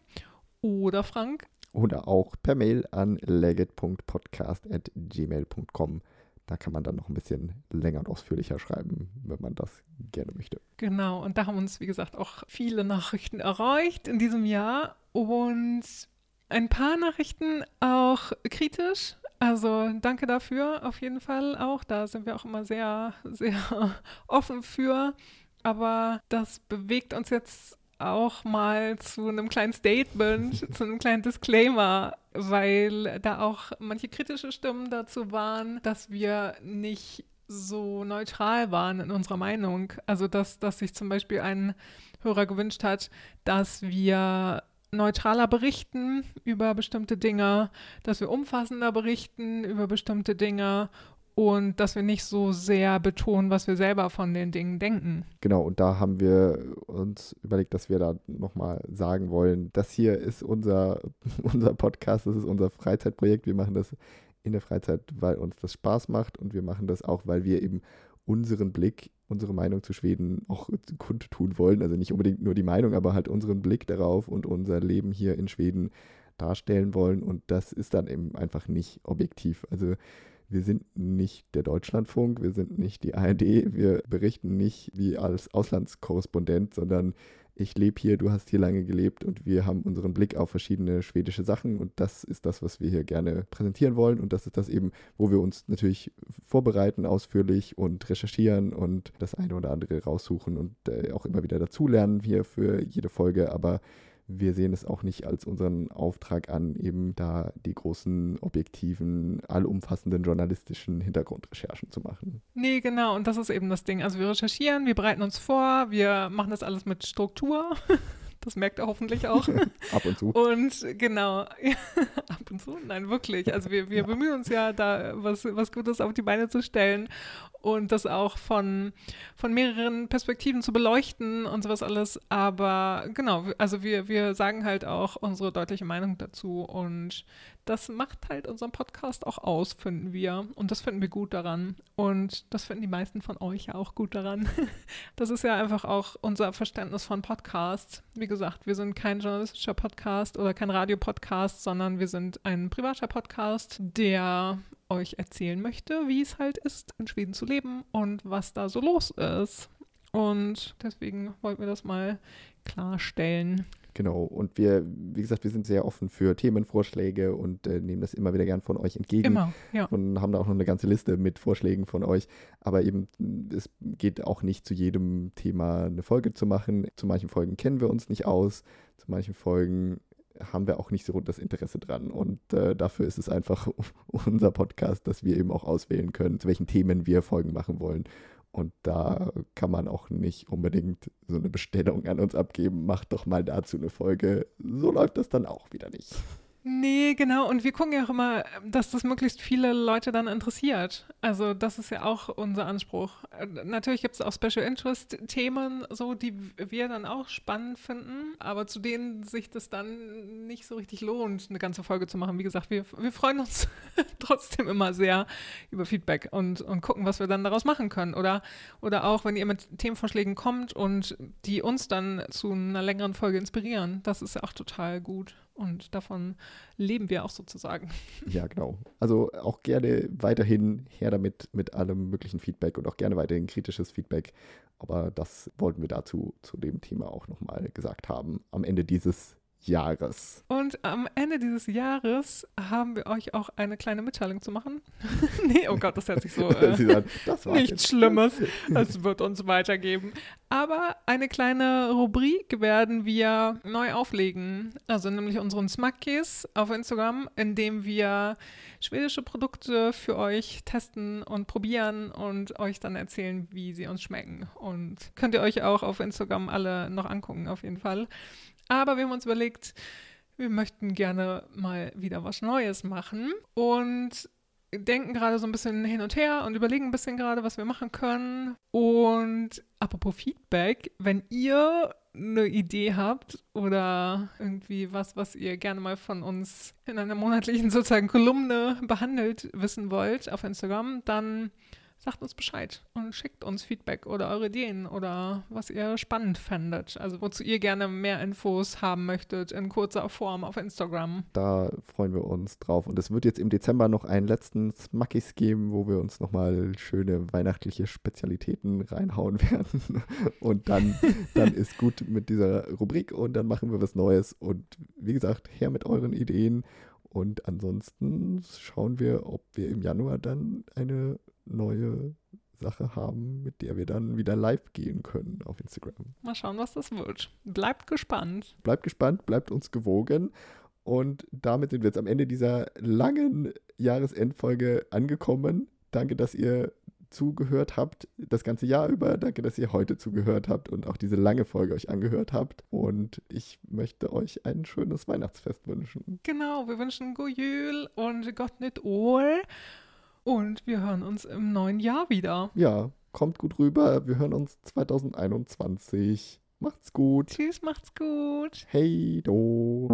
oder Frank. Oder auch per Mail an legit.podcast.gmail.com. Da kann man dann noch ein bisschen länger und ausführlicher schreiben, wenn man das gerne möchte. Genau, und da haben uns, wie gesagt, auch viele Nachrichten erreicht in diesem Jahr und ein paar Nachrichten auch kritisch. Also danke dafür auf jeden Fall auch. Da sind wir auch immer sehr, sehr offen für. Aber das bewegt uns jetzt auch mal zu einem kleinen Statement, zu einem kleinen Disclaimer, weil da auch manche kritische Stimmen dazu waren, dass wir nicht so neutral waren in unserer Meinung. Also dass, dass sich zum Beispiel ein Hörer gewünscht hat, dass wir neutraler berichten über bestimmte Dinge, dass wir umfassender berichten über bestimmte Dinge und dass wir nicht so sehr betonen, was wir selber von den Dingen denken. Genau, und da haben wir uns überlegt, dass wir da nochmal sagen wollen, das hier ist unser, unser Podcast, das ist unser Freizeitprojekt. Wir machen das in der Freizeit, weil uns das Spaß macht und wir machen das auch, weil wir eben unseren Blick, unsere Meinung zu Schweden auch kundtun wollen. Also nicht unbedingt nur die Meinung, aber halt unseren Blick darauf und unser Leben hier in Schweden darstellen wollen. Und das ist dann eben einfach nicht objektiv. Also wir sind nicht der Deutschlandfunk, wir sind nicht die ARD, wir berichten nicht wie als Auslandskorrespondent, sondern ich lebe hier, du hast hier lange gelebt und wir haben unseren Blick auf verschiedene schwedische Sachen und das ist das, was wir hier gerne präsentieren wollen und das ist das eben, wo wir uns natürlich vorbereiten ausführlich und recherchieren und das eine oder andere raussuchen und äh, auch immer wieder dazulernen hier für jede Folge, aber wir sehen es auch nicht als unseren Auftrag an, eben da die großen, objektiven, allumfassenden journalistischen Hintergrundrecherchen zu machen. Nee, genau, und das ist eben das Ding. Also wir recherchieren, wir bereiten uns vor, wir machen das alles mit Struktur. Das merkt er hoffentlich auch. Ab und zu. Und genau, ab und zu, nein, wirklich. Also wir, wir ja. bemühen uns ja, da was, was Gutes auf die Beine zu stellen und das auch von, von mehreren Perspektiven zu beleuchten und sowas alles. Aber genau, also wir, wir sagen halt auch unsere deutliche Meinung dazu und das macht halt unseren Podcast auch aus, finden wir. Und das finden wir gut daran. Und das finden die meisten von euch ja auch gut daran. Das ist ja einfach auch unser Verständnis von Podcasts. Wie gesagt, wir sind kein journalistischer Podcast oder kein Radiopodcast, sondern wir sind ein privater Podcast, der euch erzählen möchte, wie es halt ist, in Schweden zu leben und was da so los ist. Und deswegen wollten wir das mal klarstellen. Genau, und wir, wie gesagt, wir sind sehr offen für Themenvorschläge und äh, nehmen das immer wieder gern von euch entgegen. Immer, ja. Und haben da auch noch eine ganze Liste mit Vorschlägen von euch. Aber eben, es geht auch nicht zu jedem Thema eine Folge zu machen. Zu manchen Folgen kennen wir uns nicht aus, zu manchen Folgen haben wir auch nicht so das Interesse dran. Und äh, dafür ist es einfach unser Podcast, dass wir eben auch auswählen können, zu welchen Themen wir Folgen machen wollen. Und da kann man auch nicht unbedingt so eine Bestellung an uns abgeben, macht doch mal dazu eine Folge. So läuft das dann auch wieder nicht. Nee, genau. Und wir gucken ja auch immer, dass das möglichst viele Leute dann interessiert. Also das ist ja auch unser Anspruch. Natürlich gibt es auch Special Interest Themen, so die wir dann auch spannend finden, aber zu denen sich das dann nicht so richtig lohnt, eine ganze Folge zu machen. Wie gesagt, wir, wir freuen uns trotzdem immer sehr über Feedback und, und gucken, was wir dann daraus machen können. Oder, oder auch, wenn ihr mit Themenvorschlägen kommt und die uns dann zu einer längeren Folge inspirieren. Das ist ja auch total gut. Und davon leben wir auch sozusagen. Ja, genau. Also auch gerne weiterhin her damit mit allem möglichen Feedback und auch gerne weiterhin kritisches Feedback. Aber das wollten wir dazu zu dem Thema auch nochmal gesagt haben. Am Ende dieses Jahres. Und am Ende dieses Jahres haben wir euch auch eine kleine Mitteilung zu machen. nee, oh Gott, das hört sich so äh, sagen, das nichts. Schlimmes. Es wird uns weitergeben. Aber eine kleine Rubrik werden wir neu auflegen. Also nämlich unseren Smackis auf Instagram, in dem wir schwedische Produkte für euch testen und probieren und euch dann erzählen, wie sie uns schmecken. Und könnt ihr euch auch auf Instagram alle noch angucken, auf jeden Fall. Aber wir haben uns überlegt, wir möchten gerne mal wieder was Neues machen und denken gerade so ein bisschen hin und her und überlegen ein bisschen gerade, was wir machen können. Und apropos Feedback, wenn ihr eine Idee habt oder irgendwie was, was ihr gerne mal von uns in einer monatlichen sozusagen Kolumne behandelt wissen wollt auf Instagram, dann sagt uns Bescheid und schickt uns Feedback oder eure Ideen oder was ihr spannend fändet. Also wozu ihr gerne mehr Infos haben möchtet in kurzer Form auf Instagram. Da freuen wir uns drauf. Und es wird jetzt im Dezember noch einen letzten Smackis geben, wo wir uns nochmal schöne weihnachtliche Spezialitäten reinhauen werden. Und dann, dann ist gut mit dieser Rubrik und dann machen wir was Neues. Und wie gesagt, her mit euren Ideen. Und ansonsten schauen wir, ob wir im Januar dann eine neue Sache haben, mit der wir dann wieder live gehen können auf Instagram. Mal schauen, was das wird. Bleibt gespannt. Bleibt gespannt, bleibt uns gewogen. Und damit sind wir jetzt am Ende dieser langen Jahresendfolge angekommen. Danke, dass ihr zugehört habt, das ganze Jahr über. Danke, dass ihr heute zugehört habt und auch diese lange Folge euch angehört habt. Und ich möchte euch ein schönes Weihnachtsfest wünschen. Genau, wir wünschen Gojül und Gott nicht Ohl. Und wir hören uns im neuen Jahr wieder. Ja, kommt gut rüber. Wir hören uns 2021. Macht's gut. Tschüss, macht's gut. Hey, do.